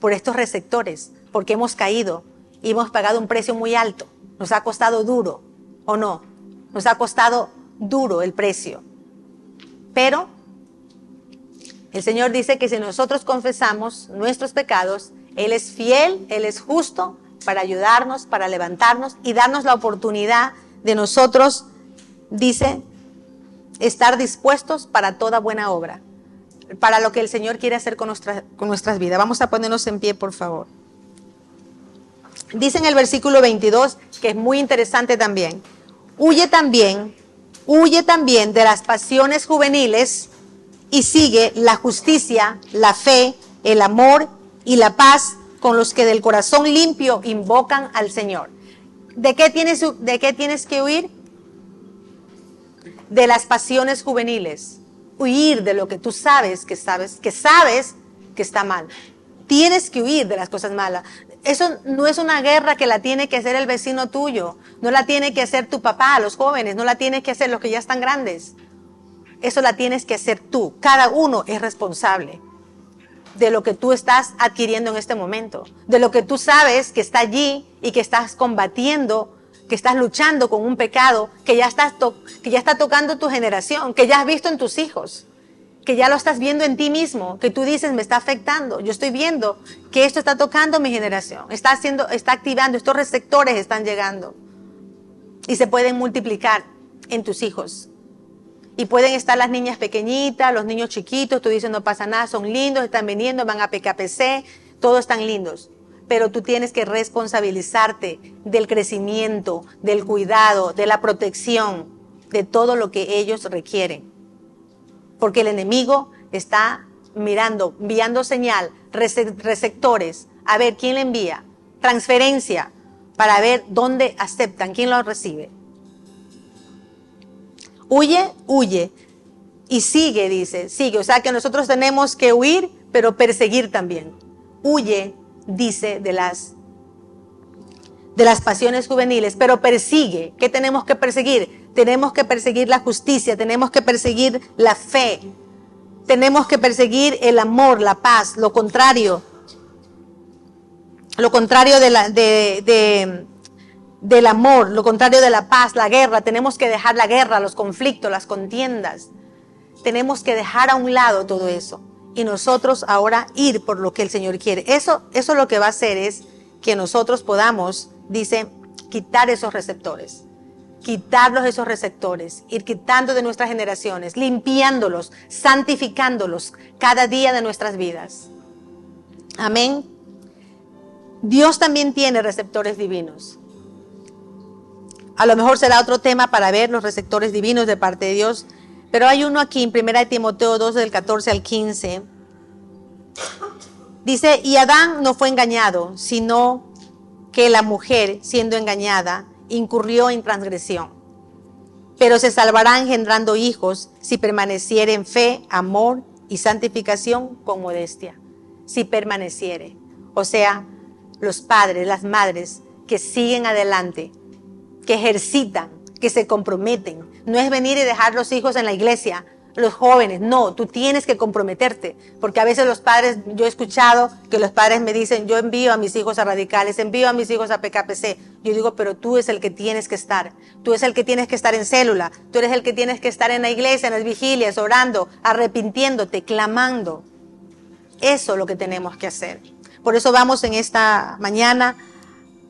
por estos receptores, porque hemos caído y hemos pagado un precio muy alto. Nos ha costado duro, ¿o no? Nos ha costado duro el precio. Pero el Señor dice que si nosotros confesamos nuestros pecados, Él es fiel, Él es justo para ayudarnos, para levantarnos y darnos la oportunidad de nosotros dice estar dispuestos para toda buena obra, para lo que el Señor quiere hacer con, con nuestras vidas. Vamos a ponernos en pie, por favor. Dice en el versículo 22, que es muy interesante también, huye también Huye también de las pasiones juveniles y sigue la justicia, la fe, el amor y la paz con los que del corazón limpio invocan al Señor. ¿De qué tienes, de qué tienes que huir? De las pasiones juveniles. Huir de lo que tú sabes que sabes, que sabes que está mal. Tienes que huir de las cosas malas. Eso no es una guerra que la tiene que hacer el vecino tuyo, no la tiene que hacer tu papá, los jóvenes, no la tiene que hacer los que ya están grandes. Eso la tienes que hacer tú. Cada uno es responsable de lo que tú estás adquiriendo en este momento, de lo que tú sabes que está allí y que estás combatiendo, que estás luchando con un pecado que ya, estás que ya está tocando tu generación, que ya has visto en tus hijos, que ya lo estás viendo en ti mismo, que tú dices me está afectando, yo estoy viendo que esto está tocando mi generación, está haciendo, está activando, estos receptores están llegando y se pueden multiplicar en tus hijos. Y pueden estar las niñas pequeñitas, los niños chiquitos, tú dices no pasa nada, son lindos, están viniendo, van a PKPC, todos están lindos. Pero tú tienes que responsabilizarte del crecimiento, del cuidado, de la protección, de todo lo que ellos requieren. Porque el enemigo está mirando, enviando señal, receptores, a ver quién le envía, transferencia, para ver dónde aceptan, quién lo recibe. Huye, huye. Y sigue, dice, sigue. O sea que nosotros tenemos que huir, pero perseguir también. Huye, dice, de las, de las pasiones juveniles, pero persigue. ¿Qué tenemos que perseguir? Tenemos que perseguir la justicia, tenemos que perseguir la fe, tenemos que perseguir el amor, la paz, lo contrario. Lo contrario de, la, de, de, del amor, lo contrario de la paz, la guerra. Tenemos que dejar la guerra, los conflictos, las contiendas. Tenemos que dejar a un lado todo eso y nosotros ahora ir por lo que el Señor quiere. Eso, eso lo que va a hacer es que nosotros podamos, dice, quitar esos receptores, quitarlos esos receptores, ir quitando de nuestras generaciones, limpiándolos, santificándolos cada día de nuestras vidas. Amén. Dios también tiene receptores divinos. A lo mejor será otro tema para ver los receptores divinos de parte de Dios. Pero hay uno aquí en 1 Timoteo 2 del 14 al 15. Dice, y Adán no fue engañado, sino que la mujer, siendo engañada, incurrió en transgresión. Pero se salvará engendrando hijos si permaneciere en fe, amor y santificación con modestia. Si permaneciere. O sea, los padres, las madres que siguen adelante que ejercitan, que se comprometen. No es venir y dejar los hijos en la iglesia, los jóvenes, no, tú tienes que comprometerte, porque a veces los padres, yo he escuchado que los padres me dicen, yo envío a mis hijos a radicales, envío a mis hijos a PKPC. Yo digo, pero tú es el que tienes que estar, tú es el que tienes que estar en célula, tú eres el que tienes que estar en la iglesia, en las vigilias, orando, arrepintiéndote, clamando. Eso es lo que tenemos que hacer. Por eso vamos en esta mañana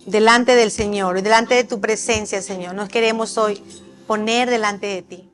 delante del Señor, delante de tu presencia, Señor. Nos queremos hoy poner delante de ti.